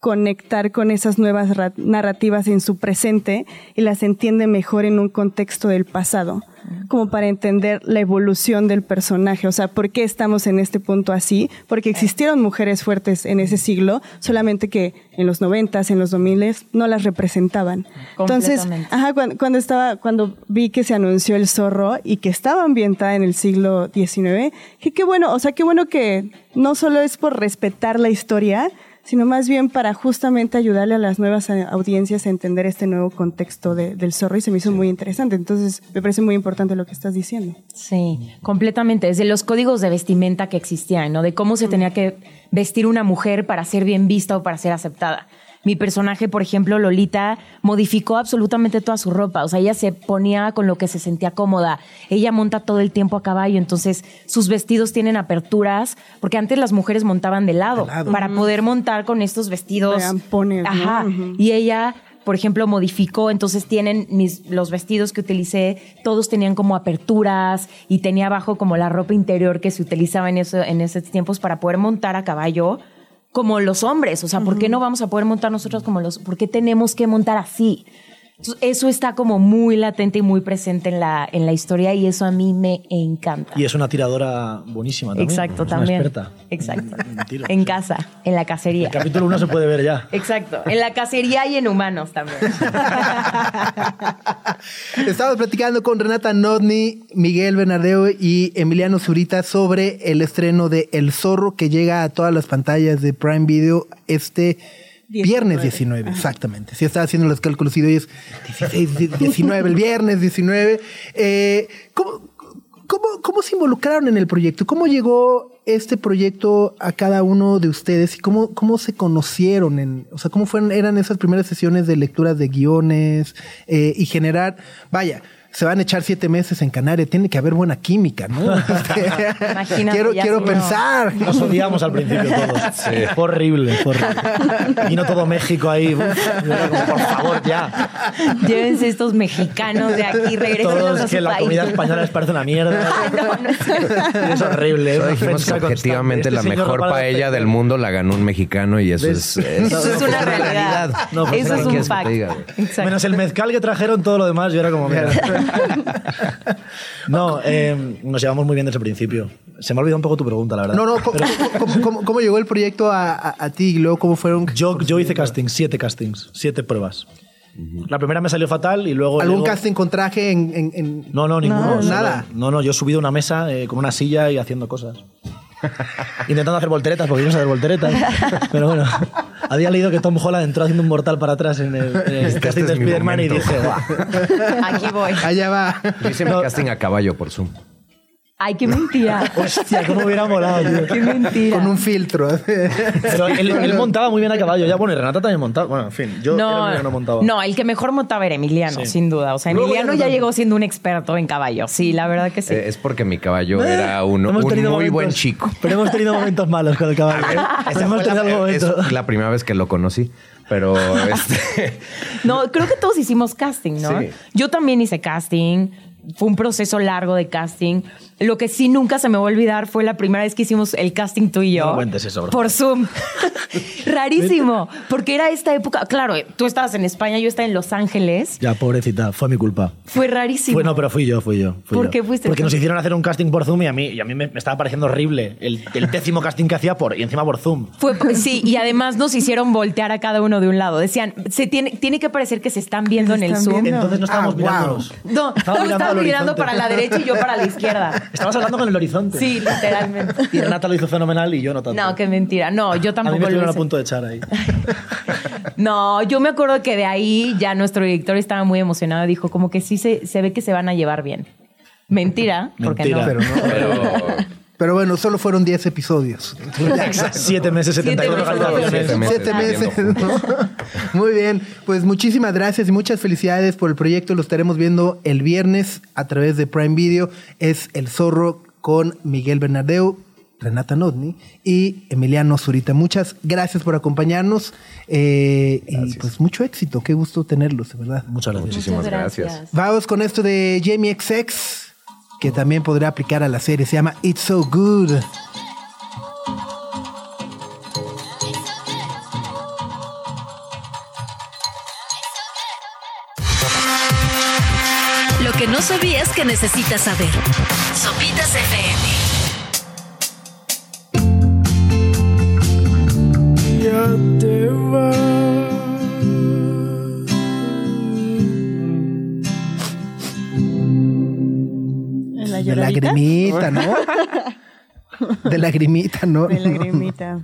conectar con esas nuevas ra- narrativas en su presente y las entiende mejor en un contexto del pasado, como para entender la evolución del personaje, o sea, por qué estamos en este punto así, porque existieron mujeres fuertes en ese siglo, solamente que en los noventas, en los 2000 no las representaban. Entonces, ajá, cuando, cuando estaba, cuando vi que se anunció el zorro y que estaba ambientada en el siglo XIX, que qué bueno, o sea, qué bueno que no solo es por respetar la historia, sino más bien para justamente ayudarle a las nuevas eh, audiencias a entender este nuevo contexto de- del zorro y se me hizo muy interesante. Entonces, me parece muy importante lo que estás diciendo. Sí, completamente. Desde los códigos de vestimenta que existían, ¿no? De cómo se tenía que vestir una mujer para ser bien vista o para ser aceptada. Mi personaje, por ejemplo, Lolita, modificó absolutamente toda su ropa. O sea, ella se ponía con lo que se sentía cómoda. Ella monta todo el tiempo a caballo, entonces sus vestidos tienen aperturas, porque antes las mujeres montaban de lado, para poder montar con estos vestidos. Ampones, ¿no? Ajá. Y ella, por ejemplo, modificó, entonces tienen mis, los vestidos que utilicé, todos tenían como aperturas y tenía abajo como la ropa interior que se utilizaba en, eso, en esos tiempos para poder montar a caballo como los hombres. O sea, ¿por qué no vamos a poder montar nosotros como los... ¿Por qué tenemos que montar así? Entonces, eso está como muy latente y muy presente en la, en la historia y eso a mí me encanta. Y es una tiradora buenísima también. Exacto, es una también. experta. Exacto. En tiros, En sí. casa, en la cacería. El capítulo 1 se puede ver ya. Exacto. En la cacería y en humanos también. Estamos platicando con Renata Nodni, Miguel Bernardeo y Emiliano Zurita sobre el estreno de El Zorro que llega a todas las pantallas de Prime Video este viernes 19, exactamente. Si estaba haciendo los cálculos y hoy es 16, di- 19, el viernes 19. Eh, ¿cómo, cómo, cómo se involucraron en el proyecto? ¿Cómo llegó este proyecto a cada uno de ustedes y cómo, cómo se conocieron? En, o sea, ¿cómo fueron, eran esas primeras sesiones de lecturas de guiones eh, y generar, vaya, se van a echar siete meses en Canarias, tiene que haber buena química, ¿no? Este, Imagínate, quiero quiero si no. pensar. Nos odiamos al principio todos. Fue horrible, fue horrible. Vino todo México ahí. como, por favor, ya. Llévense estos mexicanos de aquí, regresenlos Todos a su que la país. comida española les parece una mierda. No, no es horrible. Solo es una dijimos que objetivamente la Este mejor paella del mundo la ganó un mexicano y eso ¿Ves? es, es- Eso es una realidad. No, pues, Eso ¿qué es un fact. Menos el mezcal que trajeron, todo lo demás, yo era como, mira. No, eh, nos llevamos muy bien desde el principio. Se me ha olvidado un poco tu pregunta, la verdad. No, no, ¿cómo, cómo- cómo- cómo llegó el proyecto a, a- a ti y luego cómo fueron? Yo, yo hice castings, siete castings, siete pruebas. La primera me salió fatal y luego... ¿Algún luego- casting con traje en...? en- en- No, no, ninguno. No, nada. No, no, yo he subido a una mesa eh, con una silla y haciendo cosas. Intentando hacer volteretas, porque yo no sé hacer volteretas. Pero bueno, había leído que Tom Holland entró haciendo un mortal para atrás en el, en el Este casting de Spider-Man y dije, "Buah". Aquí voy. Allá va. Yo hice mi casting a caballo por Zoom. Ay, qué mentira. hostia, cómo hubiera molado, tío. Qué mentira. Con un filtro. Pero él, él montaba muy bien a caballo. Ya, bueno, y Renata también montaba. Bueno, en fin, yo era el no, que no montaba. no, el que mejor montaba era Emiliano, Sí. sin duda. O sea, Emiliano ya no llegó siendo un experto en caballo. Sí, la verdad que sí. Eh, es porque mi caballo era un, Hemos un muy momentos- buen chico. Pero hemos tenido momentos malos con el caballo. ¿eh? Esa hemos tenido algún la, es momento. la primera vez que lo conocí, pero este, No, creo que todos hicimos casting, ¿no? Sí. Yo también hice casting. Fue un proceso largo de casting. Lo que sí nunca se me va a olvidar fue la primera vez que hicimos el casting tú y yo. No cuentes eso, por Por Zoom. Rarísimo. Porque era esta época. Claro, tú estabas en España, yo estaba en Los Ángeles. Ya, pobrecita, fue mi culpa. Fue rarísimo. Fue, no, pero fui yo, fui yo. fui ¿Por yo. qué fuiste Porque tú? nos hicieron hacer un casting por Zoom y a mí, y a mí me, me estaba pareciendo horrible. El, el décimo casting que hacía por, y encima por Zoom. Fue, sí, y además nos hicieron voltear a cada uno de un lado. Decían, se tiene, tiene que parecer que se están viendo en el Zoom. viendo. Entonces no estábamos Ah, wow. mirándonos. No, Estaba tú mirando estabas mirando para la derecha y yo para la izquierda. Estabas hablando con el horizonte. Sí, literalmente. Y Renata lo hizo fenomenal y yo no tanto. No, qué mentira. No, yo a mí tampoco me lo a punto de echar ahí. No, yo me acuerdo que de ahí ya nuestro director estaba muy emocionado y dijo como que sí se, se ve que se van a llevar bien. Mentira, porque Mentira. no. Pero no. pero Pero bueno, solo fueron 10 episodios. Siete meses, 72 meses. realizaciones. Siete meses. Siete meses. Muy bien. Pues muchísimas gracias y muchas felicidades por el proyecto. Lo estaremos viendo el viernes a través de Prime Video. Es El Zorro con Miguel Bernardeu, Renata Notni y Emiliano Zurita. Muchas gracias por acompañarnos. eh, y pues mucho éxito. Qué gusto tenerlos, de verdad. Muchas gracias. Muchísimas gracias. Vamos con esto de Jamie XX, que también podría aplicar a la serie. Se llama It's So Good. Lo que no sabías que necesitas saber. Sopitas FM. Lagrimita, ¿no? De lagrimita, ¿no? De lagrimita.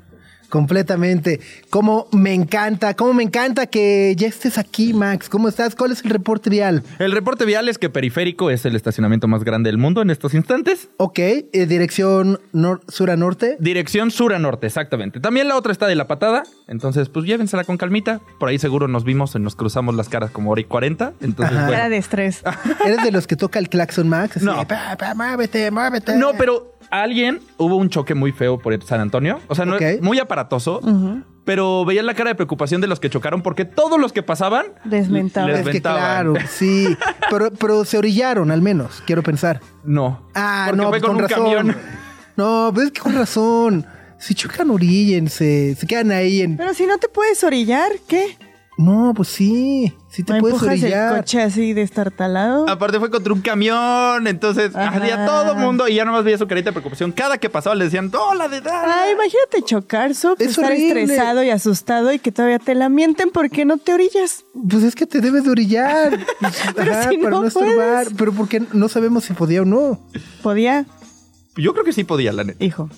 Completamente. Como me encanta, como me encanta que ya estés aquí, Max. ¿Cómo estás? ¿Cuál es el reporte vial? El reporte vial es que Periférico es el estacionamiento más grande del mundo en estos instantes. Ok, eh, dirección nor- sur a norte. Dirección sur a norte, exactamente. También la otra está de la patada. Entonces, pues llévensela con calmita. Por ahí seguro nos vimos y nos cruzamos las caras como hora y cuarenta. Entonces, Ajá. Cara bueno. de estrés. ¿Eres de los que toca el claxon, Max? Así No. de, "Pa, pa, muévete, muévete. No, pero alguien hubo un choque muy feo por San Antonio. O sea, no, muy aparatoso. Pero veía la cara de preocupación de los que chocaron porque todos los que pasaban Desmentaban. les Es que claro, sí. Pero, pero se orillaron, al menos, quiero pensar. No. Ah, porque no, fue pues con con un razón. camión. No, pues es que con razón. Si chocan, oríllense. Se quedan ahí en. Pero si no te puedes orillar, ¿qué? No, pues sí. Sí te ¿No puedes empujas el orillar. coche así destartalado? Aparte fue contra un camión, entonces había todo el mundo y ya nomás veía su carita de preocupación. Cada que pasaba le decían, hola de edad. Ay, imagínate chocar, Sof, Es estar horrible. estresado y asustado y que todavía te la mienten porque no te orillas. Pues es que te debes de orillar. Pero Ajá, si para no no estorbar. puedes. Pero porque no sabemos si podía o no. Podía, Yo creo que sí podía, la neta. hijo.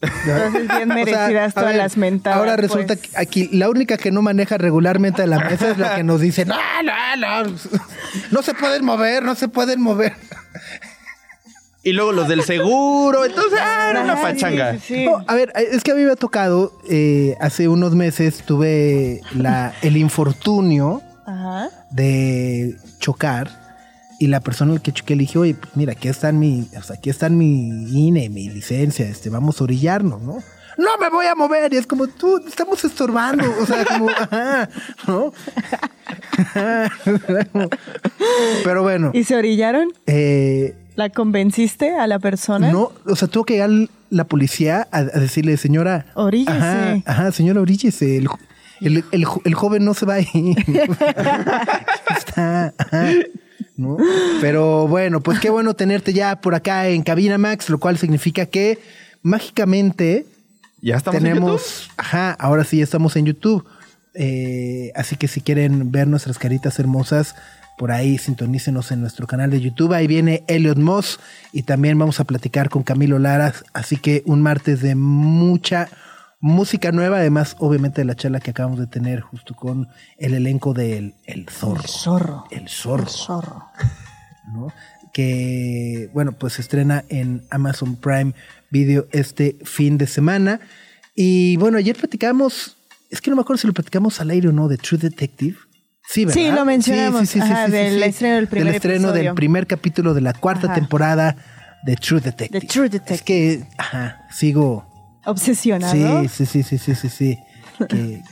Entonces bien O sea, merecidas todas ver, las mentadas. Ahora resulta pues. que aquí la única que no maneja regularmente a la mesa es la que nos dice, no, no, no, no se pueden mover, no se pueden mover. Y luego los del seguro, entonces, ah, era una pachanga. sí, sí. No, a ver, es que a mí me ha tocado, eh, hace unos meses tuve la, el infortunio Ajá. de chocar y la persona al que choqué le dije, oye, pues mira, aquí están mi, o sea, aquí están mi INE, mi licencia, este, vamos a orillarnos, ¿no? No me voy a mover, y es como tú, estamos estorbando, o sea, como, ajá, ¿no? Pero bueno, ¿Y se orillaron? eh, ¿La convenciste a la persona? no, o sea, tuvo que llegar la policía a, a decirle, señora, Oríllese. Ajá, ajá, señora, oríllese, el, el, el el joven no se va a ir. Está, ajá, ¿no? Pero bueno, pues qué bueno tenerte ya por acá en Cabina Max, lo cual significa que mágicamente Ya estamos en tenemos, ajá, ahora sí estamos en YouTube. Eh, así que si quieren ver nuestras caritas hermosas, por ahí sintonícenos en nuestro canal de YouTube. Ahí viene Elliot Moss y también vamos a platicar con Camilo Lara. Así que un martes de mucha música nueva, además obviamente de la charla que acabamos de tener justo con el elenco del El Zorro. El Zorro. El Zorro. El zorro. ¿no? Que, bueno, pues se estrena en Amazon Prime Video este fin de semana. Y bueno, ayer platicamos, es que no me acuerdo si lo platicamos al aire o no, de True Detective. Sí, ¿verdad? Sí, lo mencionamos. Ajá, del estreno del primer Del estreno episodio. del primer capítulo de la cuarta Ajá. temporada de True Detective. De True Detective. Es que, ajá, sigo... Obsesionado. Sí, sí, sí, sí, sí, sí, que,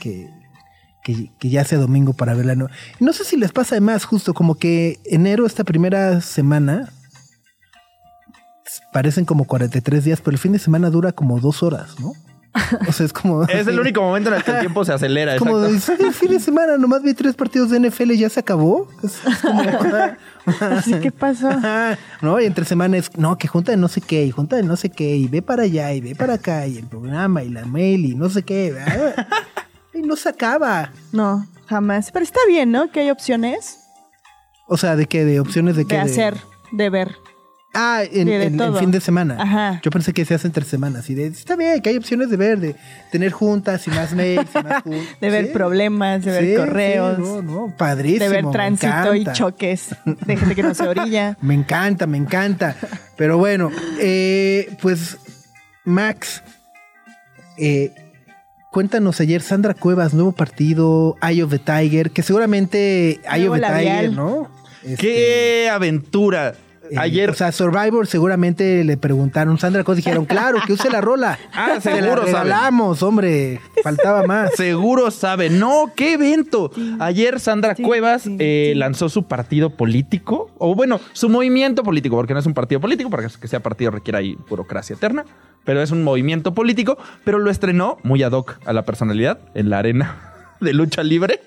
que, que ya sea domingo para verla. No, no sé si les pasa además justo como que enero, esta primera semana, parecen como 43 días, pero el fin de semana dura como dos horas, ¿no? O sea, es como... Es el único momento en el que el tiempo se acelera. Es como de, el fin de semana nomás vi tres partidos de NFL y ya se acabó. Es, es como... Así que pasó. ¿No? Y entre semana es, no, que junta de no sé qué, y junta de no sé qué, y ve para allá, y ve para acá, y el programa, y la mail, y no sé qué. ¿verdad? Y no se acaba. No, jamás. Pero está bien, ¿no? Que hay opciones O sea, ¿de qué? ¿De opciones de de qué? hacer, de ver. Ah, en, de- de en- en todo. fin de semana. Ajá. Yo pensé que se hace entre semanas. Y de, está bien, que hay opciones de ver, de tener juntas y más mails y más jun- De ver Sí. problemas, de ver Sí, sí, correos, no, no, padrísimo. de ver tránsito y choques de gente que no se orilla. Me encanta, me encanta. Pero bueno, eh, pues Max, eh, cuéntanos ayer Sandra Cuevas, nuevo partido, Eye of the Tiger, que seguramente Eye of the labial. Tiger, ¿no? Este, ¡Qué aventura! Eh, Ayer O sea, Survivor seguramente le preguntaron, Sandra Cuevas dijeron, claro, que use la rola. Ah, Se la seguro saben. regalamos, hombre, faltaba más. Seguro sabe. No, qué evento. Ayer Sandra Sí, Cuevas sí, eh, sí. lanzó su partido político, o bueno, su movimiento político, porque no es un partido político, para que sea partido requiere ahí burocracia eterna, pero es un movimiento político, pero lo estrenó muy ad hoc a la personalidad en la arena de lucha libre.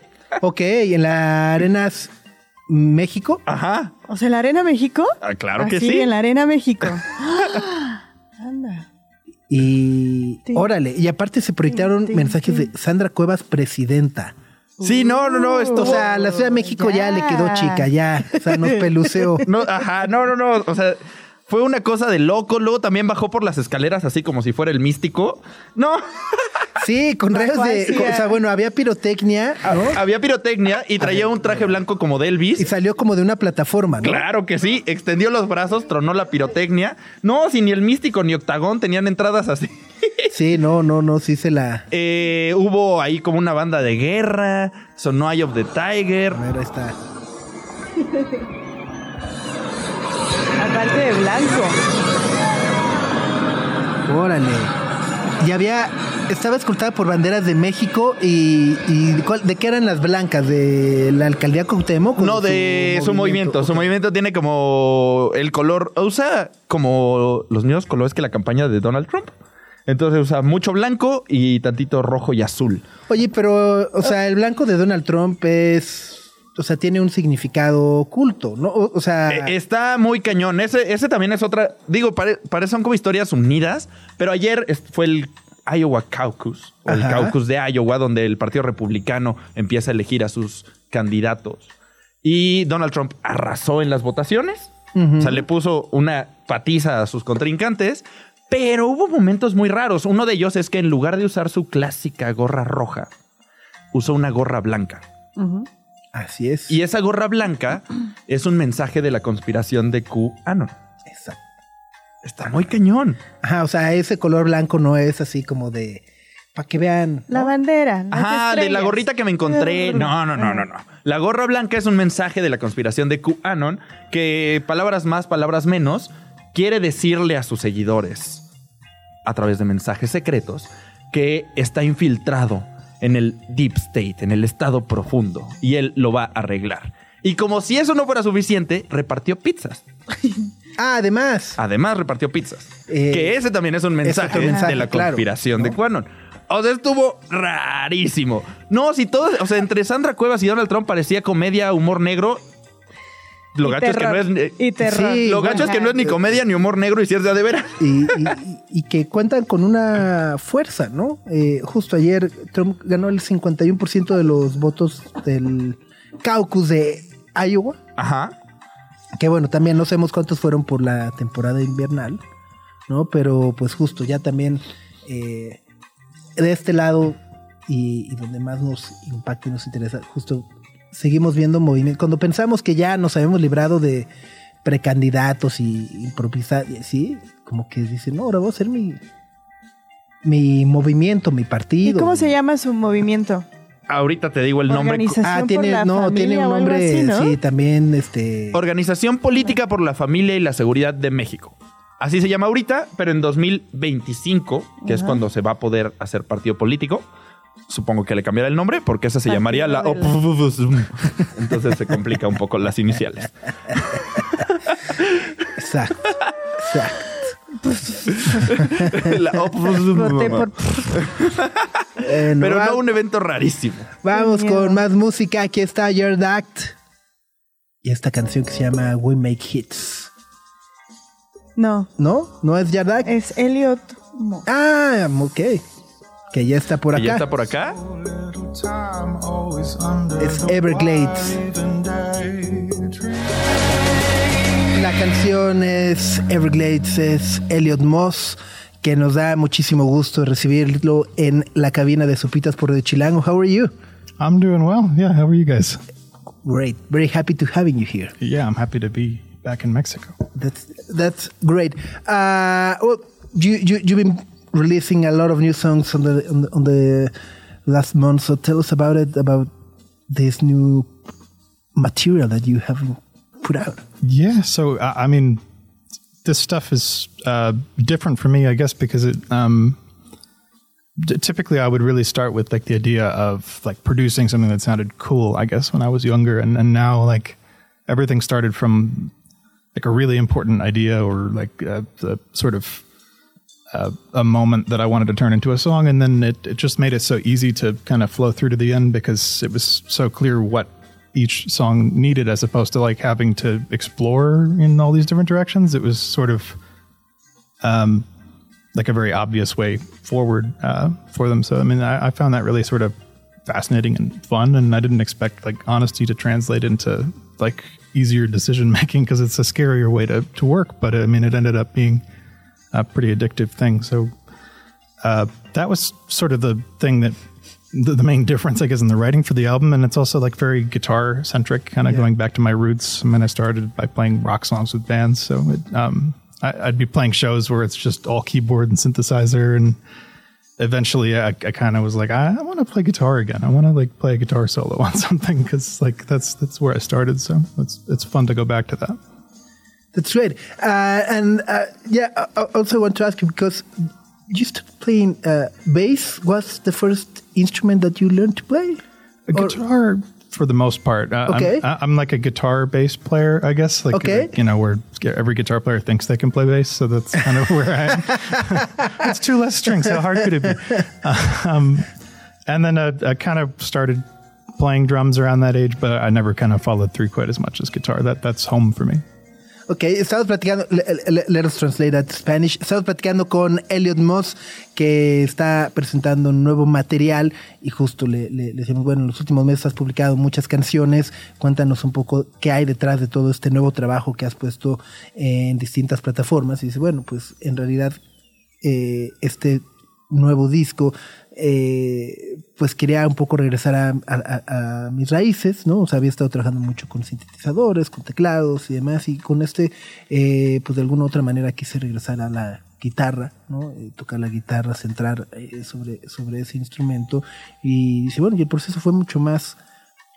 Ok, en la Arenas México. Ajá. O sea, ¿la Arena México? Ah, claro que sí. en la Arena México. Anda. Y Sí. órale, y aparte se proyectaron Sí, sí, mensajes sí. de Sandra Cuevas presidenta. Sí, no, no, no, esto O sea, la Ciudad de México ya, ya. le quedó chica, ya. O sea, nos peluceó. No, ajá, no, no, no. O sea, fue una cosa de loco. Luego también bajó por las escaleras así como si fuera el místico. No, Sí, con redes de. con- o sea, ah. bueno, había pirotecnia, ¿no? había pirotecnia y traía un traje blanco como de Y Elvis. salió como de una plataforma, ¿no? Claro que sí, extendió los brazos, tronó la pirotecnia. No, si ni el místico ni Octagón tenían entradas así. Sí, no, no, no, sí se la. Eh, hubo ahí como una banda de guerra, sonó Eye of the Tiger. A ver, ahí está. De blanco. Órale. Y había. Estaba escoltada por banderas de México y. y ¿cuál- ¿De qué eran las blancas? ¿De la alcaldía Cuauhtémoc? No, de su movimiento. Su movimiento tiene como el color, usa como los mismos colores que la campaña de Donald Trump. Entonces usa mucho blanco y tantito rojo y azul. Oye, pero, o sea, el blanco de Donald Trump es. O sea, tiene un significado oculto, ¿no? O, o sea. Eh, está muy cañón. Ese, ese también es otra. Digo, pare, pare- son como historias unidas, pero ayer fue el Iowa Caucus, o el. Caucus de Iowa, donde el Partido Republicano empieza a elegir a sus candidatos. Y Donald Trump arrasó en las votaciones. O sea, le puso una patiza a sus contrincantes. Pero hubo momentos muy raros. Uno de ellos es que en lugar de usar su clásica gorra roja, usó una gorra blanca. Ujú. Así es. Y esa gorra blanca es un mensaje de la conspiración de QAnon. Exacto. Está muy cañón. Ajá, o sea, ese color blanco no es así como de. Para que vean. La bandera. las Ajá, de la gorrita que me encontré. No, no, no, no, no. La gorra blanca es un mensaje de la conspiración de QAnon que, palabras más, palabras menos, quiere decirle a sus seguidores, a través de mensajes secretos, que está infiltrado en el deep state, en el estado profundo, y él lo va a arreglar. Y como si eso no fuera suficiente, repartió pizzas. Ah, además. Además, repartió pizzas. Eh, que ese también es un mensaje, de la claro, conspiración ¿no? de QAnon. O sea, estuvo rarísimo. No, si todo, o sea, entre Sandra Cuevas y Donald Trump parecía comedia, humor negro. Lo gacho es que no es. Y terror. Sí, lo gacho es que no es ni comedia ni humor negro y si es de veras. y, y- y que cuentan con una fuerza, ¿no? Eh, justo ayer Trump ganó el 51% de los votos del caucus de Iowa. Ajá. Que bueno, también no sabemos cuántos fueron por la temporada invernal, ¿no? Pero pues justo ya también eh, de este lado y, y donde más nos impacta y nos interesa, justo seguimos viendo movimientos. Cuando pensamos que ya nos habíamos librado de precandidatos y improvisar, sí, como que dicen, no, ahora voy a hacer mi, mi movimiento, mi ¿Y partido. cómo se llama su movimiento? Ahorita te digo el nombre. Organización Ah, por tiene, la no, familia tiene un nombre, así, ¿no? sí, también, este... Organización Política por la Familia y la Seguridad de México. Así se llama ahorita, pero en 2025, que es cuando se va a poder hacer partido político, supongo que le cambiará el nombre porque esa se llamaría la Entonces se complica un poco las iniciales. Exacto, exacto. La Voté por- Eh, no, Pero va- no un evento rarísimo. Vamos con más música. Aquí está Yard Act. Y esta canción que se llama We Make Hits. No, ¿No? ¿No es Yard Act? es Elliot. Mo- Ah, ok. Que ya está por Que ya acá. está por acá. Es Everglades. La canción es Everglades, es Elliot Moss, que nos da muchísimo gusto recibirlo en la cabina de Supitas por de Chilango. How are you? I'm doing well. Yeah, how are you guys? Great. Very happy to having you here. Yeah, I'm happy to be back in Mexico. That's that's great. Uh, well, you, you you've been releasing a lot of new songs on the on the, on the last month. So tell us about it, about this new material that you have put out. Yeah. So, I I mean, this stuff is uh, different for me, I guess, because it. Um, typically, I would really start with like the idea of like producing something that sounded cool. I guess when I was younger, and and now like everything started from like a really important idea or like uh, the sort of uh, a moment that I wanted to turn into a song, and then it, it just made it so easy to kind of flow through to the end because it was so clear what each song needed, as opposed to like having to explore in all these different directions. It was sort of um, like a very obvious way forward uh, for them. So I mean, I, I found that really sort of fascinating and fun, and I didn't expect like honesty to translate into like easier decision making because it's a scarier way to to work. But I mean, it ended up being a pretty addictive thing. So uh, that was sort of the thing that the, the main difference, I guess, in the writing for the album, and it's also like very guitar centric, kind of going back to my roots. I mean, I started by playing rock songs with bands, so it, um, I, I'd be playing shows where it's just all keyboard and synthesizer, and eventually, I, I kind of was like, I, I want to play guitar again. I want to like play a guitar solo on something because like that's that's where I started. So it's it's fun to go back to that. That's great. Uh, and uh, yeah, I I also want to ask you because you started playing uh, bass. Was the first instrument that you learned to play? A guitar for the most part. Uh, Okay. I'm, I'm like a guitar bass player, I guess. Like, Okay. You know, where every guitar player thinks they can play bass. So that's kind of where I am. it's two less strings. How hard could it be? Um, and then uh, I kind of started playing drums around that age, but I never kind of followed through quite as much as guitar. That That's home for me. Ok, estamos platicando, le- le- let us translate that Spanish. Estamos platicando con Elliot Moss, que está presentando un nuevo material y justo le decimos, bueno, en los últimos meses has publicado muchas canciones, cuéntanos un poco qué hay detrás de todo este nuevo trabajo que has puesto en distintas plataformas. Y dice, bueno, pues en realidad eh, este nuevo disco, eh, pues quería un poco regresar a, mis raíces, ¿no? O sea, había estado trabajando mucho con sintetizadores, con teclados y demás, y con este, eh, pues de alguna u otra manera quise regresar a la guitarra, ¿no? Eh, tocar la guitarra, centrar eh, sobre, sobre ese instrumento, y dice, bueno, y el proceso fue mucho más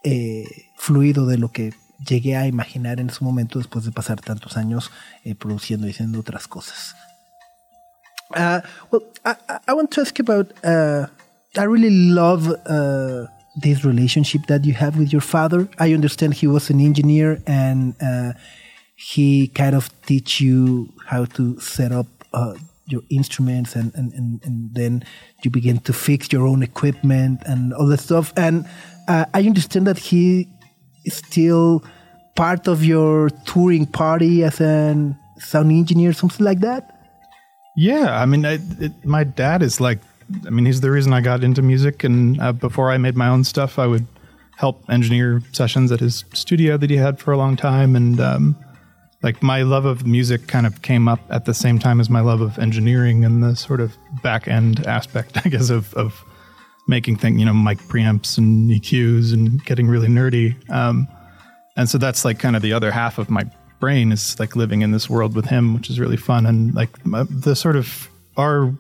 eh, fluido de lo que llegué a imaginar en su momento después de pasar tantos años produciendo y haciendo otras cosas. Uh, well, I, I- want to ask about. Uh, I really love uh, this relationship that you have with your father. I understand he was an engineer and uh, he kind of teach you how to set up uh, your instruments and, and, and, and then you begin to fix your own equipment and all that stuff. And uh, I understand that he is still part of your touring party as a sound engineer, something like that. Yeah, I mean, I, it, my dad is like, I mean, he's the reason I got into music. And uh, before I made my own stuff, I would help engineer sessions at his studio that he had for a long time. And um, like my love of music kind of came up at the same time as my love of engineering and the sort of back end aspect, I guess, of, of making things, you know, mic preamps and EQs and getting really nerdy. Um, and so that's like kind of the other half of my brain is like living in this world with him, which is really fun. And like the sort of our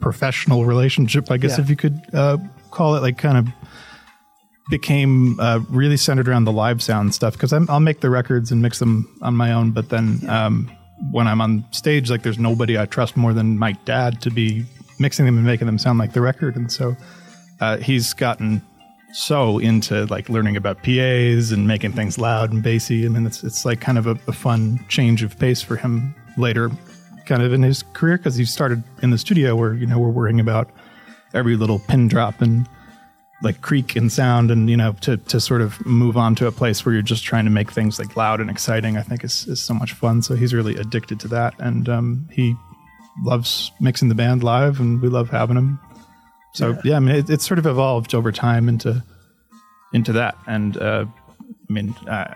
professional relationship, I guess, Yeah. if you could uh, call it, like kind of became uh, really centered around the live sound stuff because I'll make the records and mix them on my own, but then um, when I'm on stage, like there's nobody I trust more than my dad to be mixing them and making them sound like the record, and so uh, he's gotten so into like learning about PAs and making things loud and bassy. I mean, it's it's like kind of a, a fun change of pace for him later, kind of in his career because he started in the studio where you know we're worrying about every little pin drop and like creak and sound and you know to to sort of move on to a place where you're just trying to make things like loud and exciting i think is, is so much fun. So he's really addicted to that. And um, he loves mixing the band live and we love having him so yeah, i mean it, it's sort of evolved over time into into that and uh, i mean uh,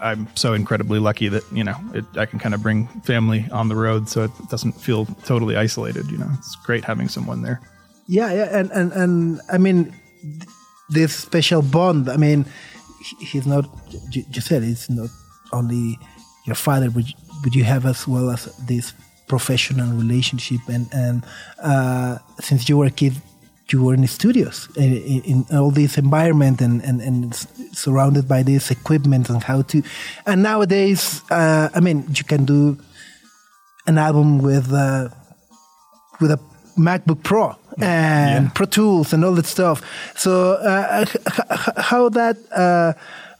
i'm so incredibly lucky that you know it, i can kind of bring family on the road so it doesn't feel totally isolated you know it's great having someone there Yeah, yeah, and and and I mean, this special bond. I mean, he's not. You, said it's not only your father, but you, but you have as well as this professional relationship and and uh, since you were a kid you were in the studios in, in, in all this environment and, and, and surrounded by this equipment and how to and nowadays uh, i mean you can do an album with uh, with a macbook pro and pro tools and all that stuff. So uh, how that uh,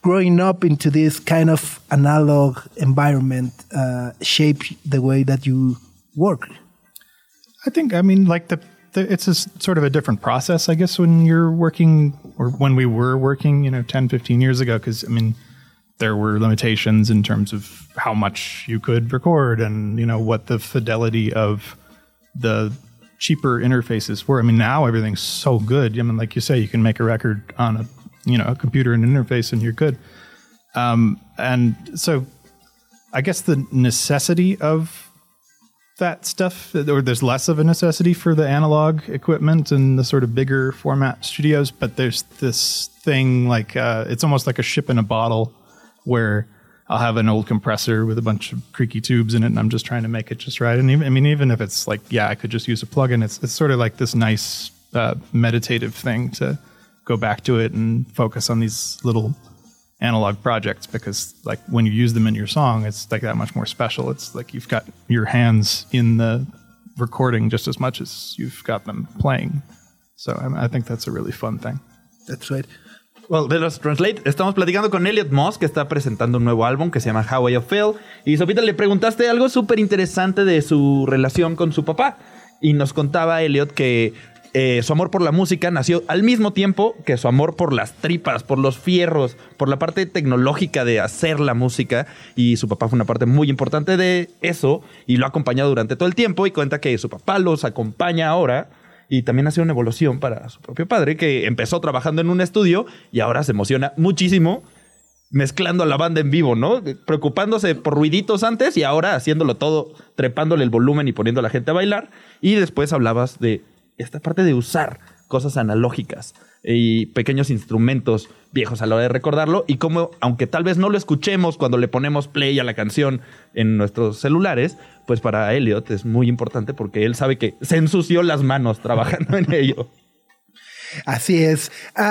growing up into this kind of analog environment uh, shape the way that you work? I think, I mean, like the it's a sort of a different process, I guess, when you're working or when we were working, you know, 10, 15 years ago. Cause I mean, there were limitations in terms of how much you could record and, you know, what the fidelity of the cheaper interfaces were. I mean, now everything's so good. I mean, like you say, you can make a record on a, you know, a computer and an interface and you're good. Um, and so I guess the necessity of that stuff, or there's less of a necessity for the analog equipment and the sort of bigger format studios. But there's this thing like uh, it's almost like a ship in a bottle, where I'll have an old compressor with a bunch of creaky tubes in it, and I'm just trying to make it just right. And even, I mean, even if it's like, yeah, I could just use a plugin. It's it's sort of like this nice uh, meditative thing to go back to it and focus on these little analog projects because like when you use them in your song it's like that much more special. It's like you've got your hands in the recording just as much as you've got them playing. So I, I think that's a really fun thing. That's right. Well, de los Translate, estamos platicando con Elliot Moss, que está presentando un nuevo álbum que se llama How I Feel. Y Sopita, le preguntaste algo súper interesante de su relación con su papá. Y nos contaba Elliot que eh, su amor por la música nació al mismo tiempo que su amor por las tripas, por los fierros, por la parte tecnológica de hacer la música. Y su papá fue una parte muy importante de eso y lo ha acompañado durante todo el tiempo. Y cuenta que su papá los acompaña ahora y también ha sido una evolución para su propio padre, que empezó trabajando en un estudio y ahora se emociona muchísimo mezclando a la banda en vivo, ¿no? Preocupándose por ruiditos antes y ahora haciéndolo todo, trepándole el volumen y poniendo a la gente a bailar. Y después hablabas de esta parte de usar cosas analógicas y pequeños instrumentos viejos a la hora de recordarlo y cómo, aunque tal vez no lo escuchemos cuando le ponemos play a la canción en nuestros celulares, pues para Elliot es muy importante porque él sabe que se ensució las manos trabajando en ello. Así es. To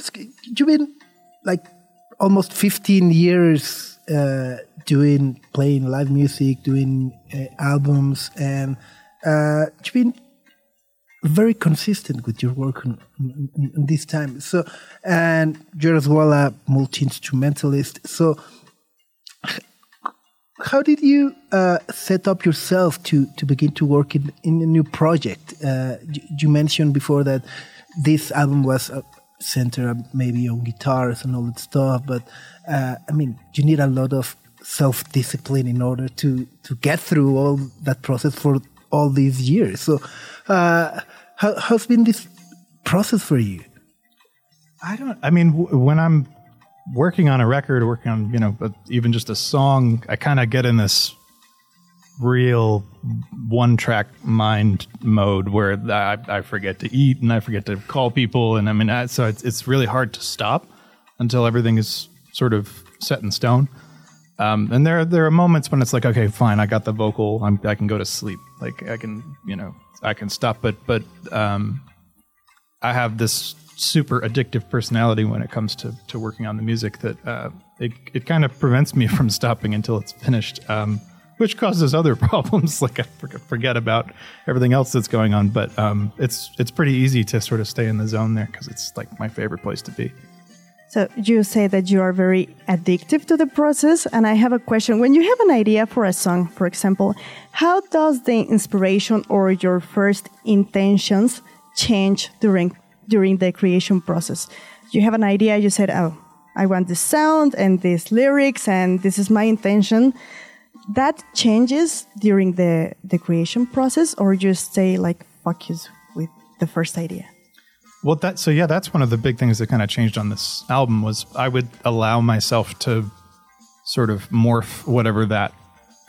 ask you, you've been like almost 15 years uh, doing, playing live music, doing uh, albums, and uh, you've been very consistent with your work in, in, in this time. So, and you're as well a multi instrumentalist. So, how did you uh, set up yourself to, to begin to work in, in a new project? Uh, you, you mentioned before that this album was uh, centered maybe on guitars and all that stuff, but uh, I mean, you need a lot of self discipline in order to, to get through all that process for all these years. So, uh, how, how's been this process for you? I don't. I mean, w- when I'm working on a record, working on you know, but even just a song, I kind of get in this real one-track mind mode where I, I forget to eat and I forget to call people, and I mean, I, so it's it's really hard to stop until everything is sort of set in stone. Um, and there there are moments when it's like, okay, fine, I got the vocal, I'm, I can go to sleep, like I can, you know, I can stop. But but um, I have this super addictive personality when it comes to, to working on the music that uh, it, it kind of prevents me from stopping until it's finished, um, which causes other problems. like I forget, about everything else that's going on. But um, it's it's pretty easy to sort of stay in the zone there because it's like my favorite place to be. So you say that you are very addictive to the process, and I have a question. When you have an idea for a song, for example, how does the inspiration or your first intentions change during during the creation process? You have an idea, you said, "Oh, I want this sound and these lyrics, and this is my intention." That changes during the the creation process, or you stay like focused with the first idea. Well, that so yeah, that's one of the big things that kind of changed on this album was I would allow myself to sort of morph whatever that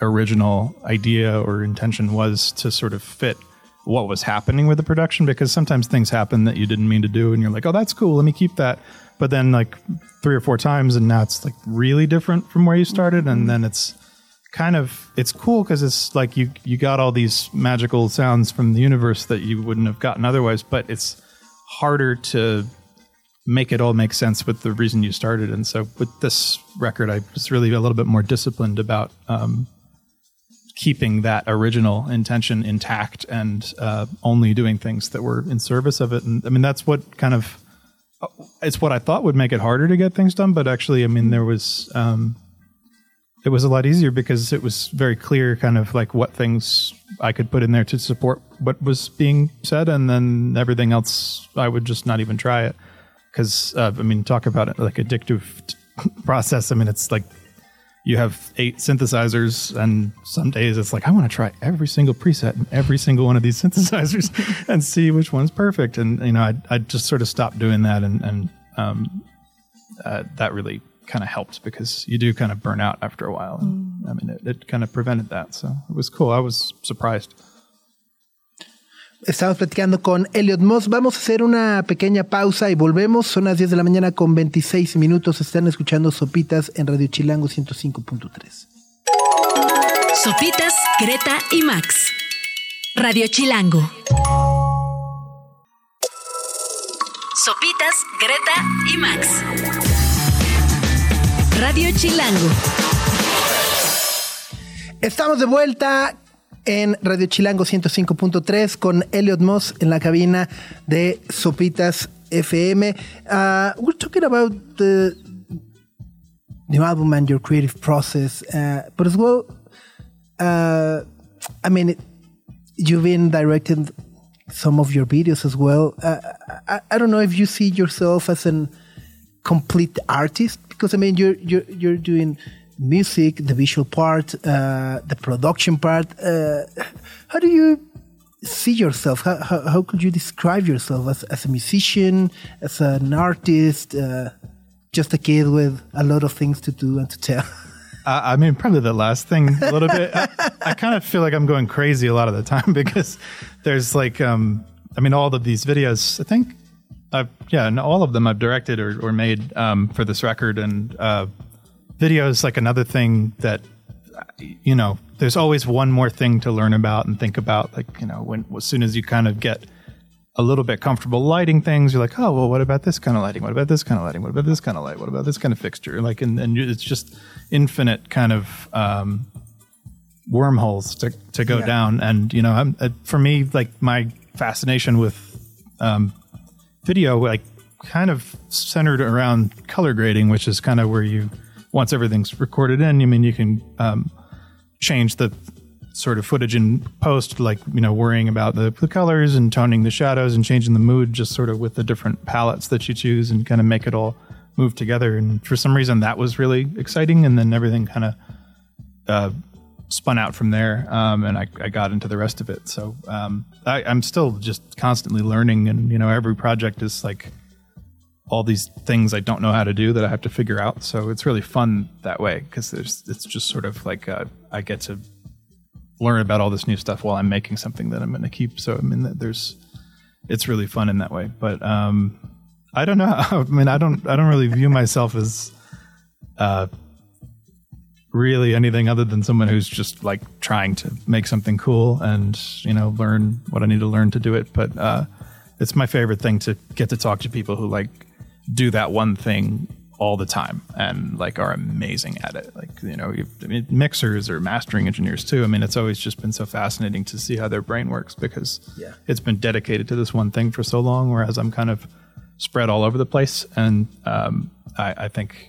original idea or intention was to sort of fit what was happening with the production because sometimes things happen that you didn't mean to do and you're like, "Oh, that's cool. Let me keep that." But then like three or four times and now it's like really different from where you started and then it's kind of it's cool because it's like you you got all these magical sounds from the universe that you wouldn't have gotten otherwise, but it's harder to make it all make sense with the reason you started. And so with this record, I was really a little bit more disciplined about um, keeping that original intention intact and uh, only doing things that were in service of it. And I mean, that's what kind of it's what I thought would make it harder to get things done. But actually, I mean, there was um, it was a lot easier because it was very clear, kind of like what things I could put in there to support what was being said, and then everything else I would just not even try it because uh, I mean, talk about it like addictive process. I mean, it's like you have eight synthesizers, and some days it's like I want to try every single preset and every single one of these synthesizers and see which one's perfect. And you know, I I just sort of stopped doing that, and and um, uh, that really kind of helped because you do kind of burn out after a while. And, I mean, it, it kind of prevented that, so it was cool. I was surprised. Estamos platicando con Elliot Moss. Vamos a hacer una pequeña pausa y volvemos. Son las 10 de la mañana con 26 minutos. Están escuchando Sopitas en Radio Chilango 105.3. Sopitas, Greta y Max. Radio Chilango. Sopitas, Greta y Max. Radio Chilango. Estamos de vuelta en Radio Chilango 105.3 con Elliot Moss en la cabina de Sopitas FM. Uh, we're talking about the new album and your creative process, uh, but as well, uh, I mean, you've been directing some of your videos as well. Uh, I, don't know if you see yourself as an complete artist because I mean you're you're you're doing music, the visual part, uh, the production part. Uh, how do you see yourself? How, how, how could you describe yourself as, as a musician, as an artist, uh, just a kid with a lot of things to do and to tell? I, mean, probably the last thing a little bit. I, I kind of feel like I'm going crazy a lot of the time because there's like, um, I mean, all of these videos. I think, I've, yeah, and all of them I've directed or, or made um, for this record, and uh, video is like another thing that you know. There's always one more thing to learn about and think about. Like you know, when as soon as you kind of get a little bit comfortable lighting things, you're like, oh well, what about this kind of lighting? What about this kind of lighting? What about this kind of light? What about this kind of fixture? Like, and, and it's just infinite kind of um, wormholes to to go Yeah. down. And you know, I'm, uh, for me, like my fascination with um, video, like kind of centered around color grading, which is kind of where you once everything's recorded in, I mean, you can um, change the sort of footage in post, like you know, worrying about the, the colors and toning the shadows and changing the mood, just sort of with the different palettes that you choose, and kind of make it all move together. And for some reason, that was really exciting, and then everything kind of uh, spun out from there, um, and I, I got into the rest of it. So um, I, I'm still just constantly learning, and you know, every project is like all these things I don't know how to do that I have to figure out. So it's really fun that way because there's it's just sort of like uh, I get to learn about all this new stuff while I'm making something that I'm going to keep. So I mean, there's it's really fun in that way. But um, I don't know. I mean, I don't I don't really view myself as uh, really anything other than someone who's just like trying to make something cool and you know learn what I need to learn to do it. But uh, it's my favorite thing to get to talk to people who like do that one thing all the time and like are amazing at it. Like you know, you- I mean, mixers or mastering engineers too. I mean, it's always just been so fascinating to see how their brain works because Yeah. it's been dedicated to this one thing for so long. Whereas I'm kind of spread all over the place, and um, I, I think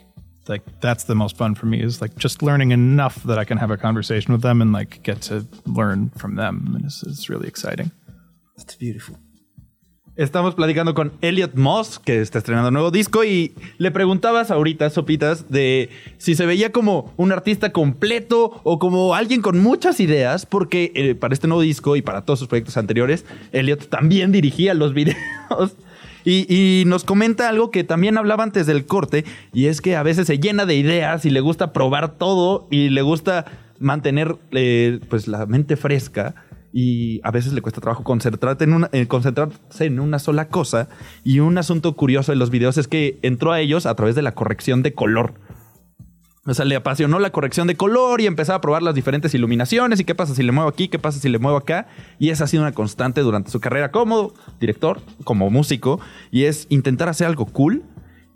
like that's the most fun for me is like just learning enough that I can have a conversation with them and like get to learn from them. And it's, it's really exciting. That's beautiful. Estamos platicando con Elliot Moss, que está estrenando un nuevo disco, y le preguntabas ahorita, Sopitas, de si se veía como un artista completo o como alguien con muchas ideas, porque eh, para este nuevo disco y para todos sus proyectos anteriores, Elliot también dirigía los videos. Y, nos comenta algo que también hablaba antes del corte, y es que a veces se llena de ideas y le gusta probar todo y le gusta mantener eh, pues la mente fresca y a veces le cuesta trabajo eh, concentrarse en una sola cosa. Y un asunto curioso de los videos es que entró a ellos a través de la corrección de color. O sea, le apasionó la corrección de color y empezaba a probar las diferentes iluminaciones y qué pasa si le muevo aquí, qué pasa si le muevo acá. Y esa ha sido una constante durante su carrera como director, como músico, y es intentar hacer algo cool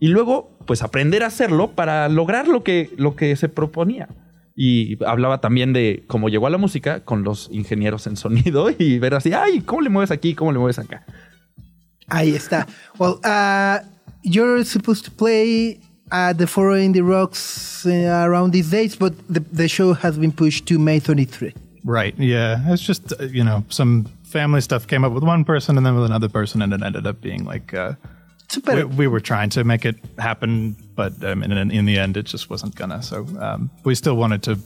y luego pues aprender a hacerlo para lograr lo que, lo que se proponía. Y hablaba también de cómo llegó a la música con los ingenieros en sonido y ver así, ay, ¿cómo le mueves aquí? ¿Cómo le mueves acá? Ahí está. Well, uh, you're supposed to play at the Foro the Rocks uh, around these dates, but the, the show has been pushed to May 23. Right. Yeah. It's just, uh, you know, some family stuff came up with one person and then with another person, and it ended up being like, uh, we, we, were trying to make it happen, but um, in, in, the end, it just wasn't gonna. So um, we still wanted to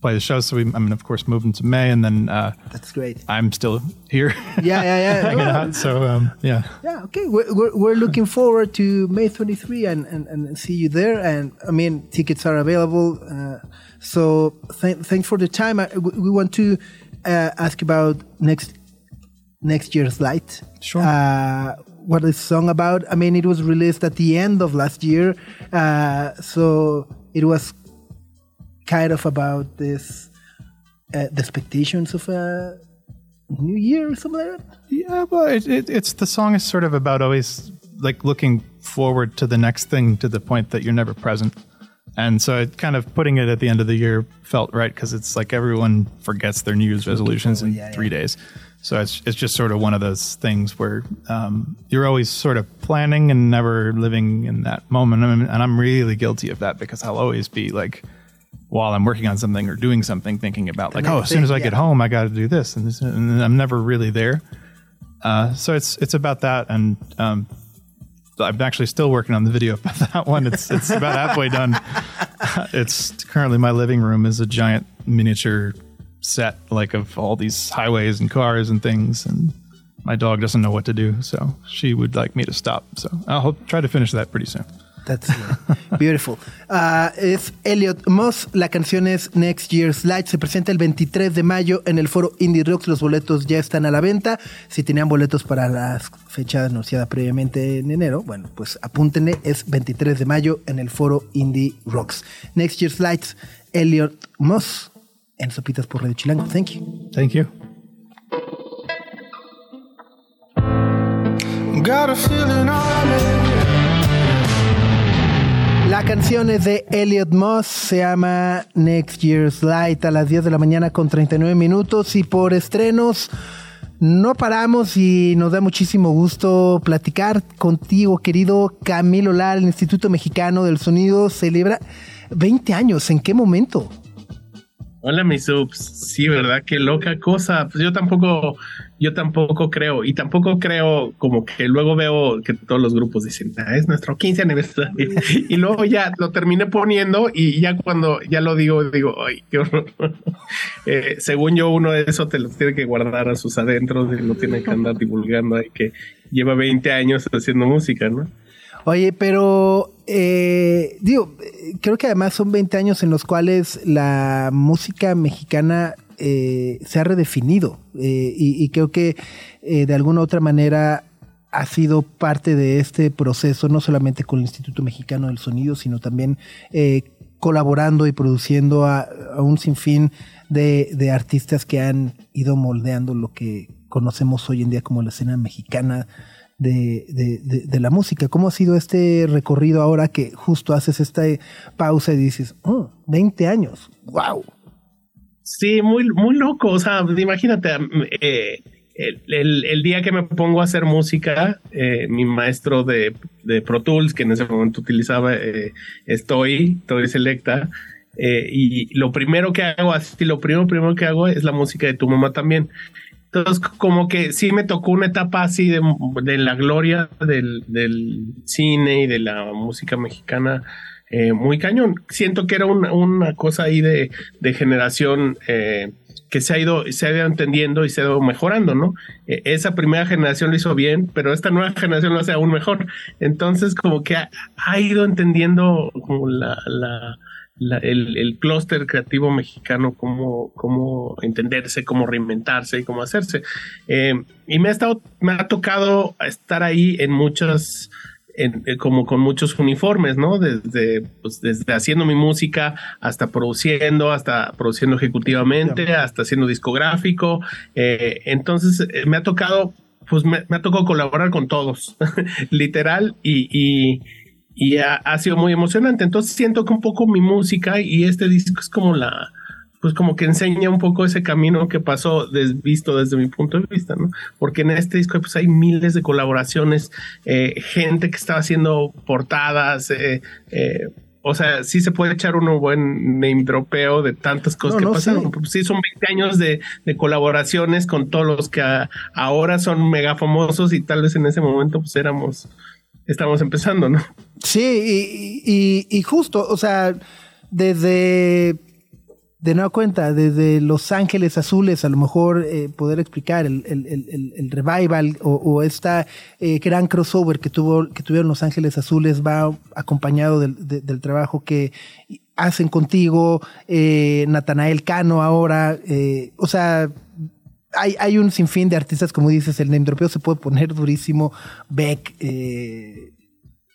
play the show. So we, I mean, of course, moved into May, and then uh, that's great. I'm still here. Yeah, yeah, yeah. hanging out. So um, yeah. Yeah. Okay. We're, we're, we're, looking forward to May 23 and, and, and see you there. And I mean, tickets are available. Uh, so th- thanks for the time. I, we want to uh, ask about next next year's light. Sure. Uh, what is song about? I mean, it was released at the end of last year, uh, so it was kind of about this uh, the expectations of a new year or something like that. Yeah, well, it, it, it's the song is sort of about always like looking forward to the next thing to the point that you're never present. And so it kind of putting it at the end of the year felt right because it's like everyone forgets their New Year's resolutions in yeah, three yeah. days. So it's it's just sort of one of those things where um, you're always sort of planning and never living in that moment. and I'm really guilty of that because I'll always be like, while I'm working on something or doing something, thinking about like, oh, as soon as I yeah. get home, I got to do this, and, this, and I'm never really there. Uh, so it's it's about that, and um, I'm actually still working on the video for that one. It's it's about halfway done. it's currently my living room is a giant miniature set like of all these highways and cars and things and my dog doesn't know what to do so she would like me to stop so i'll try to finish that pretty soon That's beautiful. Uh, es Elliot Moss. La canción es Next Year's Light. Se presenta el 23 de mayo en el foro Indie Rocks. Los boletos ya están a la venta. Si tenían boletos para la fecha anunciada previamente en enero, bueno, pues apúntenle. Es 23 de mayo en el foro Indie Rocks. Next Year's Lights, Elliot Moss en Sopitas por Radio Chilango. Thank you. Thank you. La canción es de Elliot Moss, se llama Next Year's Light a las 10 de la mañana con 39 minutos y por estrenos no paramos y nos da muchísimo gusto platicar contigo, querido Camilo Lal, el Instituto Mexicano del Sonido celebra 20 años. ¿En qué momento? Hola, mis subs. Sí, ¿verdad? Qué loca cosa. Pues yo tampoco, yo tampoco creo, y tampoco creo como que luego veo que todos los grupos dicen, ah, es nuestro 15 aniversario. y luego ya lo terminé poniendo y ya cuando ya lo digo, digo, ay, qué horror. Eh, según yo, uno de eso te lo tiene que guardar a sus adentros y lo tiene que andar divulgando ahí que lleva 20 años haciendo música, ¿no? Oye, pero eh, digo, creo que además son 20 años en los cuales la música mexicana eh, se ha redefinido eh, y, creo que eh, de alguna u otra manera ha sido parte de este proceso, no solamente con el Instituto Mexicano del Sonido, sino también colaborando y produciendo a, un sinfín de, de artistas que han ido moldeando lo que conocemos hoy en día como la escena mexicana de, la música. ¿Cómo ha sido este recorrido ahora que justo haces esta pausa y dices, oh, 20 años, wow? Sí, muy, muy loco. O sea, imagínate, eh, el, el, día que me pongo a hacer música, eh, mi maestro de, de, Pro Tools, que en ese momento utilizaba eh, Estoy, Estoy Selecta, y lo primero que hago, así, lo primero, primero que hago es la música de tu mamá también. Entonces, como que sí me tocó una etapa así de, de la gloria del, del, cine y de la música mexicana eh, muy cañón. Siento que era una, cosa ahí de, de generación eh, que se ha ido, se ha ido entendiendo y se ha ido mejorando, ¿no? E, esa primera generación lo hizo bien, pero esta nueva generación lo hace aún mejor. Entonces, como que ha, ha ido entendiendo como la el, el clúster creativo mexicano, cómo, cómo entenderse, cómo reinventarse y cómo hacerse. Eh, y me ha, estado, me ha tocado estar ahí en muchas en- eh, como con muchos uniformes, ¿no? Desde, pues, desde haciendo mi música hasta produciendo, hasta produciendo ejecutivamente, hasta haciendo discográfico. Eh, entonces eh, me ha tocado, pues me, me ha tocado colaborar con todos, literal, y, y, y ha, ha sido muy emocionante. Entonces siento que un poco mi música y este disco es como la, pues como que enseña un poco ese camino que pasó des- visto desde mi punto de vista, ¿no? Porque en este disco pues hay miles de colaboraciones, eh, gente que estaba haciendo portadas, eh, eh, o sea, sí se puede echar uno buen name dropeo de tantas cosas No, que no, pasaron. sí. Sí, son 20 años de, de colaboraciones con todos los que a- ahora son mega famosos y tal vez en ese momento pues éramos, estamos empezando, ¿no? Sí, y, y- y justo, o sea, desde, de nueva cuenta, desde Los Ángeles Azules, a lo mejor eh, poder explicar el, el- el- el- revival o, o esta eh, gran crossover que, tuvo, que tuvieron Los Ángeles Azules va acompañado del, de- del trabajo que hacen contigo, eh, Natanael Cano ahora, eh, o sea, hay, hay un sinfín de artistas, como dices, el name dropeo se puede poner durísimo, Beck, eh,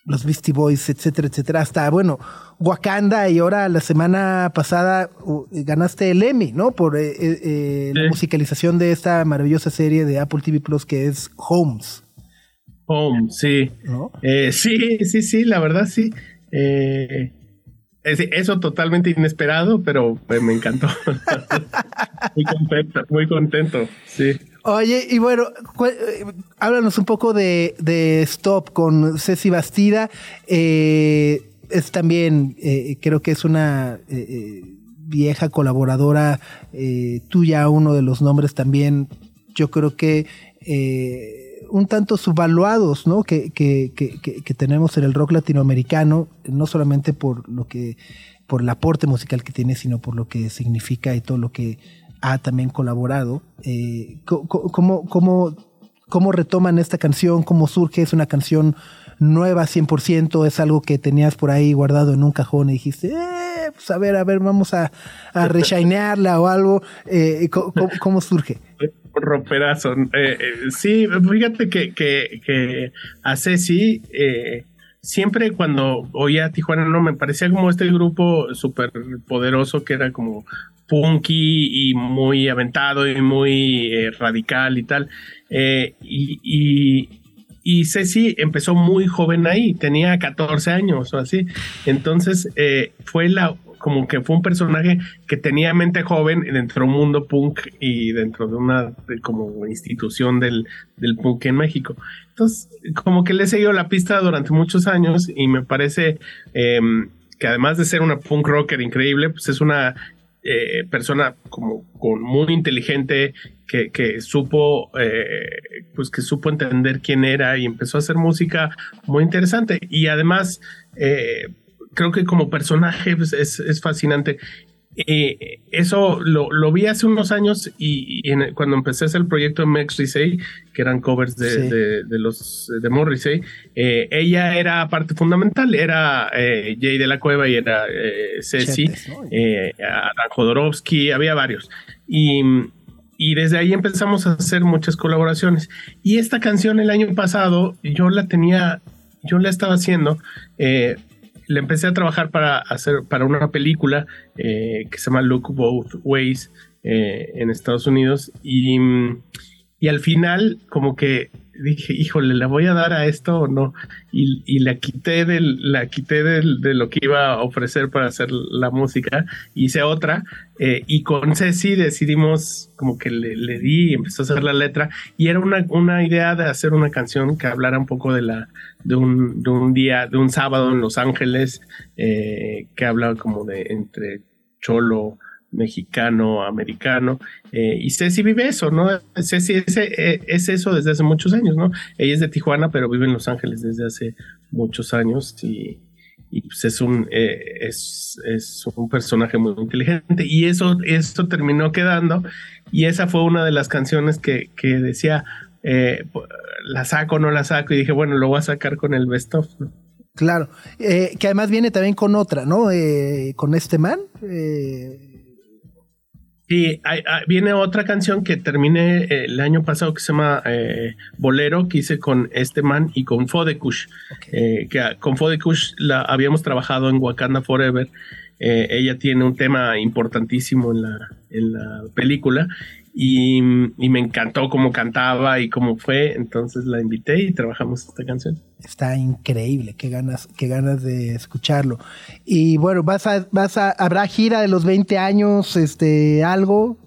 los Beastie Boys, etcétera, etcétera, hasta, bueno, Wakanda y ahora la semana pasada ganaste el Emmy, ¿no? Por eh, eh, eh, la musicalización de esta maravillosa serie de Apple TV Plus que es Homes. Home, sí. ¿No? Eh, sí, sí, sí, la verdad sí. Eh, es- eso totalmente inesperado, pero me encantó. muy contento, muy contento, sí. Oye, y bueno, eh, háblanos un poco de, de Stop con Ceci Bastida. Eh, es también, eh, creo que es una eh, eh, vieja colaboradora tuya, uno de los nombres también, yo creo que un tanto subvaluados, ¿no? Que, que, que- que tenemos en el rock latinoamericano, no solamente por lo que, por el aporte musical que tiene, sino por lo que significa y todo lo que ha también colaborado. Eh, ¿cómo, cómo, cómo retoman esta canción? ¿Cómo surge? ¿Es una canción nueva 100%? ¿Es algo que tenías por ahí guardado en un cajón y dijiste, eh, pues a ver, a ver, vamos a, a reshinearla o algo? Eh, ¿Cómo surge? Romperazo. Eh, eh, sí, fíjate que, que, que a Ceci, eh, siempre cuando oía a Tijuana, no, me parecía como este grupo súper poderoso que era como punky y muy aventado y muy eh, radical y tal. Eh, y, y, y Ceci empezó muy joven ahí, tenía 14 años o así. Entonces eh, fue la como que fue un personaje que tenía mente joven dentro de un mundo punk y dentro de una como institución del, del punk en México. Entonces, como que le he seguido la pista durante muchos años y me parece eh, que además de ser una punk rocker increíble, pues es una eh, persona como con muy inteligente que, que supo eh, pues que supo entender quién era y empezó a hacer música muy interesante y además eh, creo que como personaje pues, es, es fascinante eh, eso lo, lo vi hace unos años y, y en cuando empecé a hacer el proyecto de Max Risey, que eran covers de, Sí. de, de los de Morrissey, eh, ella era parte fundamental, era eh, Jay de la Cueva y era eh, Ceci, eh, Adán Jodorowsky, había varios. Y, y desde ahí empezamos a hacer muchas colaboraciones. Y esta canción el año pasado yo la tenía, yo la estaba haciendo. eh, le empecé a trabajar para hacer para una película eh, que se llama Look Both Ways eh, en Estados Unidos. Y, y al final como que dije híjole la voy a dar a esto o no y, y la quité del la quité del- de lo que iba a ofrecer para hacer la música hice otra eh, y con Ceci decidimos como que le, le di empezó a hacer la letra y era una, una idea de hacer una canción que hablara un poco de la de un, de un día, de un sábado en Los Ángeles, eh, que habla como de entre cholo, mexicano, americano, eh, y Ceci vive eso, ¿no? Ceci es, eh, es eso desde hace muchos años, ¿no? Ella es de Tijuana, pero vive en Los Ángeles desde hace muchos años y, pues es un eh, es, un personaje muy inteligente y eso eso terminó quedando y esa fue una de las canciones que, que decía eh, la saco o no la saco y dije bueno lo voy a sacar con el best of. Claro, que además viene también con otra, ¿no? Con este man. eh, Sí, hay- hay- viene otra canción que terminé eh, el año pasado que se llama eh, Bolero, que hice con este man y con Fodekush. Eh, que con Fodekush la habíamos trabajado en Wakanda Forever. Eh, ella tiene un tema importantísimo en la, en la película y, y me encantó cómo cantaba y cómo fue. Entonces la invité y trabajamos esta canción. Está increíble, qué ganas, qué ganas de escucharlo. Y bueno, vas a, vas a, habrá gira de los 20 años, este, algo.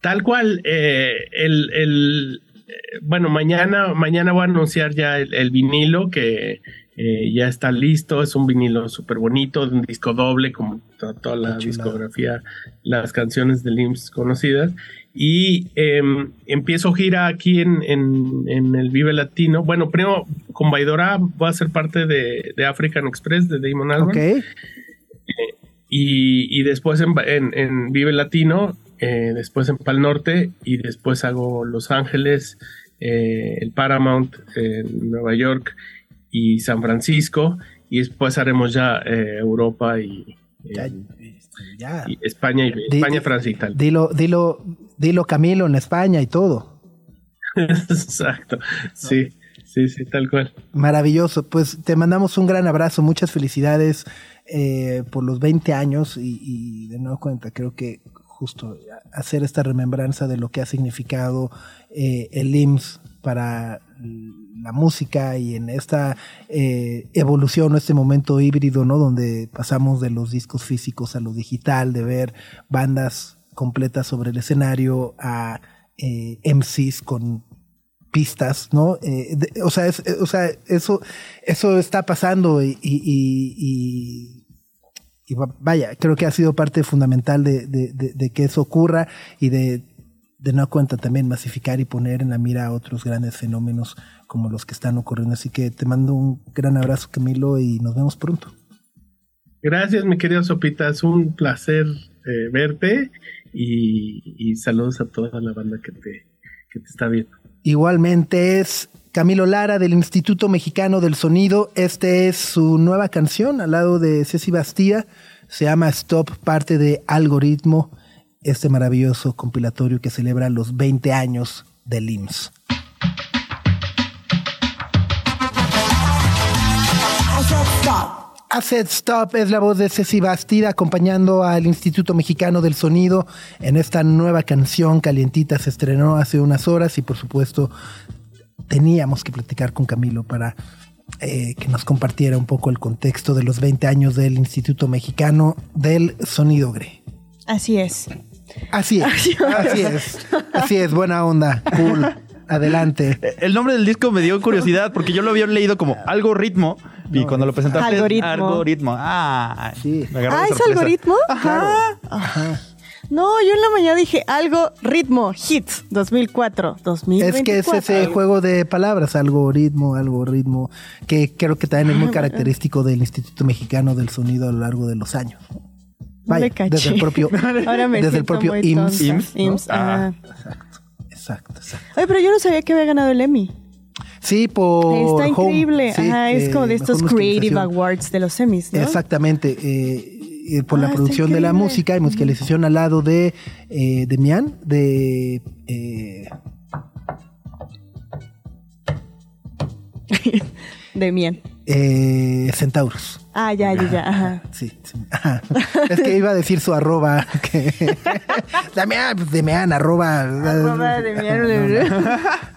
Tal cual, eh, el, el, eh, bueno, mañana, mañana voy a anunciar ya el, el vinilo que eh, ya está listo. Es un vinilo súper bonito, un disco doble, como to- toda la discografía, las canciones de Limbs conocidas. Y em, empiezo gira aquí en, en, en el Vive Latino. Bueno, primero con Baidora voy a ser parte de, de African Express de Damon Albarn Ok. y, y después en, en- en Vive Latino, eh, después en Pal Norte y después hago Los Ángeles, eh, el Paramount en Nueva York y San Francisco y después haremos ya eh, Europa y, Ya. y España y Di- España, di- Francia y Italia. Dilo, dilo, dilo Camilo en España y todo. Exacto, sí, sí, sí, tal cual. Maravilloso. Pues te mandamos un gran abrazo, muchas felicidades eh, por los 20 años y, y de nuevo cuenta, creo que justo hacer esta remembranza de lo que ha significado eh, el IMSS para la música y en esta eh, evolución, este momento híbrido, ¿no? Donde pasamos de los discos físicos a lo digital, de ver bandas completas sobre el escenario a eh, MCs con pistas, ¿no? Eh, o sea, es- o sea, eso, eso está pasando y, y- y- y- y va- vaya, creo que ha sido parte fundamental de- de que eso ocurra y de, de no cuenta también masificar y poner en la mira a otros grandes fenómenos como los que están ocurriendo. Así que te mando un gran abrazo, Camilo, y nos vemos pronto. Gracias, mi querido Sopita, es un placer eh, verte y, y saludos a toda la banda que te, que te está viendo. Igualmente es Camilo Lara del Instituto Mexicano del Sonido. Este es su nueva canción al lado de Ceci Bastida. Se llama Stop, parte de Algoritmo, este maravilloso compilatorio que celebra los 20 años del IMSS. Asset Stop es la voz de Ceci Bastida acompañando al Instituto Mexicano del Sonido en esta nueva canción calientita. Se estrenó hace unas horas y por supuesto teníamos que platicar con Camilo para eh, que nos compartiera un poco el contexto de los 20 años del Instituto Mexicano del Sonido GRE. Así es. Así es, así es, así es, buena onda, cool, adelante. El nombre del disco me dio curiosidad porque yo lo había leído como algo ritmo y cuando lo presentaste Algoritmo. algoritmo. Ah, sí. me Ah, ¿es algoritmo? Ajá. No, yo en la mañana dije algo ritmo, hits, 2004, 2024. Es que es ese juego de palabras, algoritmo, algoritmo, que creo que también es muy característico del Instituto Mexicano del Sonido a lo largo de los años. Vaya, me caché. desde el propio, Ahora me desde el siento propio muy IMSS. tonta. IMSS, ¿no? IMSS, Ah, ajá. Exacto, exacto. Oye, pero yo no sabía que había ganado el Emmy. Sí, por Está Home, increíble. sí, Ajá, es eh, como de estos Creative. Awards de los Emmys, ¿no? Exactamente. eh, eh, por Ah, la está producción de la música y musicalización al lado de eh, Demian, de eh, De Mien. eh, Centaurus. Ah, ya, ya, ya. Ajá. Sí, sí, ajá. Es que iba a decir su arroba. Que... Damián, pues, Demian, arroba. Arroba Demian.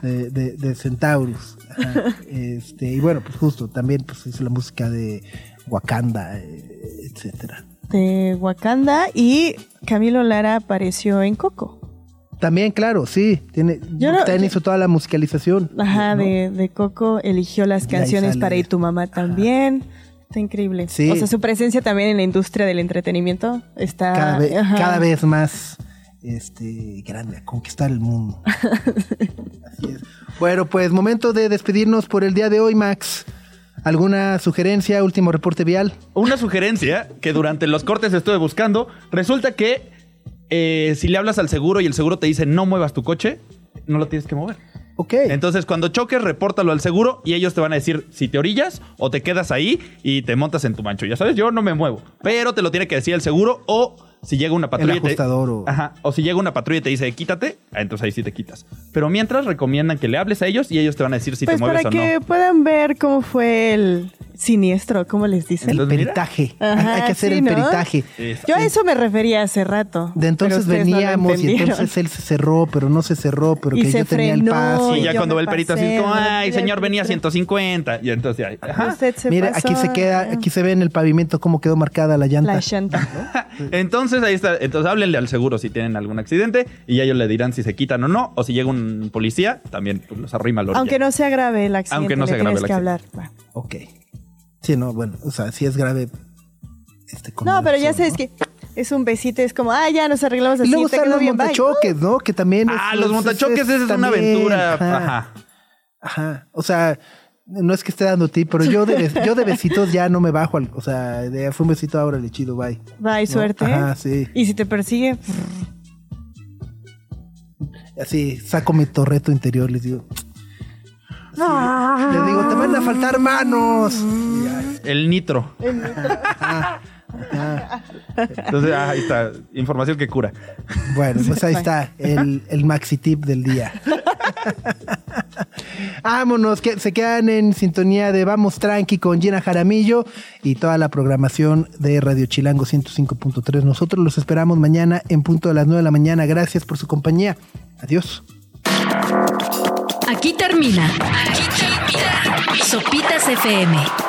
de, de, de Centaurus. Ajá. Este, y bueno, pues justo, también pues hizo la música de Wakanda, eh, etcétera. De Wakanda y Camilo Lara apareció en Coco. También, claro, sí. Tiene, Yo no- hizo toda la musicalización. Ajá, ¿no? de, de Coco eligió las canciones para Y tu mamá también. Está increíble. Sí. O sea, su presencia también en la industria del entretenimiento está cada, vez, ajá. cada vez más este, grande, a conquistar el mundo. Así es. Bueno, pues momento de despedirnos por el día de hoy, Max. ¿Alguna sugerencia, último reporte vial? Una sugerencia que durante los cortes estuve buscando. Resulta que eh, si le hablas al seguro y el seguro te dice no muevas tu coche, no lo tienes que mover. Ok. Entonces, cuando choques, repórtalo al seguro y ellos te van a decir si te orillas o te quedas ahí y te montas en tu mancho. Ya sabes, yo no me muevo, pero te lo tiene que decir el seguro o si llega una patrulla te- ajustador o- Ajá, o si llega una patrulla y te dice quítate, ah, entonces ahí sí te quitas. Pero mientras recomiendan que le hables a ellos y ellos te van a decir si pues te mueves para o que no. puedan ver cómo fue el siniestro, ¿cómo les dicen? El Entonces, mira. peritaje. Ajá, Hay que hacer sí, el ¿no? peritaje. Yo a eso me refería hace rato. De entonces no veníamos y entonces él se cerró, pero no se cerró, pero Y que se yo tenía el paso. Y y ya cuando ve el perito así como, ay, señor, venía 150. Y entonces ahí, ajá. Usted se Mira, pasó, aquí se queda, aquí se ve en el pavimento cómo quedó marcada la llanta. La llanta. Entonces ahí está. Entonces háblenle al seguro si tienen algún accidente y ya ellos le dirán si se quitan o no. O si llega un policía, también pues, los arrima orilla. Aunque no sea grave el accidente, Aunque no sea grave el que accidente. hablar. Bueno. Ok. Sí, no, bueno, o sea, si es grave. Este, con No, pero ya sabes ¿no? que es un besito, es como, ah, ya nos arreglamos Y así, luego te están los bien, bye. montachoques, ¿no? Que también. Ah, es- los es- montachoques esa es una también, aventura. Ajá. Ajá. Ajá. O sea, no es que esté dando ti, pero yo de, bes- yo de besitos ya no me bajo. al- o sea, de, fue un besito ahora, le chido, bye. Bye, ¿No? suerte. Ajá, sí. Y si te persigue, Así, saco mi torreto interior, les digo. Les digo, te van a faltar manos. Y ya. El nitro. Entonces, ah, ahí está. Información que cura. Bueno, pues ahí está el, el maxi tip del día. Vámonos, que se quedan en sintonía de Vamos Tranqui con Gina Jaramillo y toda la programación de Radio Chilango 105.3. Nosotros los esperamos mañana en punto de las 9 de la mañana. Gracias por su compañía. Adiós. Aquí termina. Aquí termina. Sopitas FM.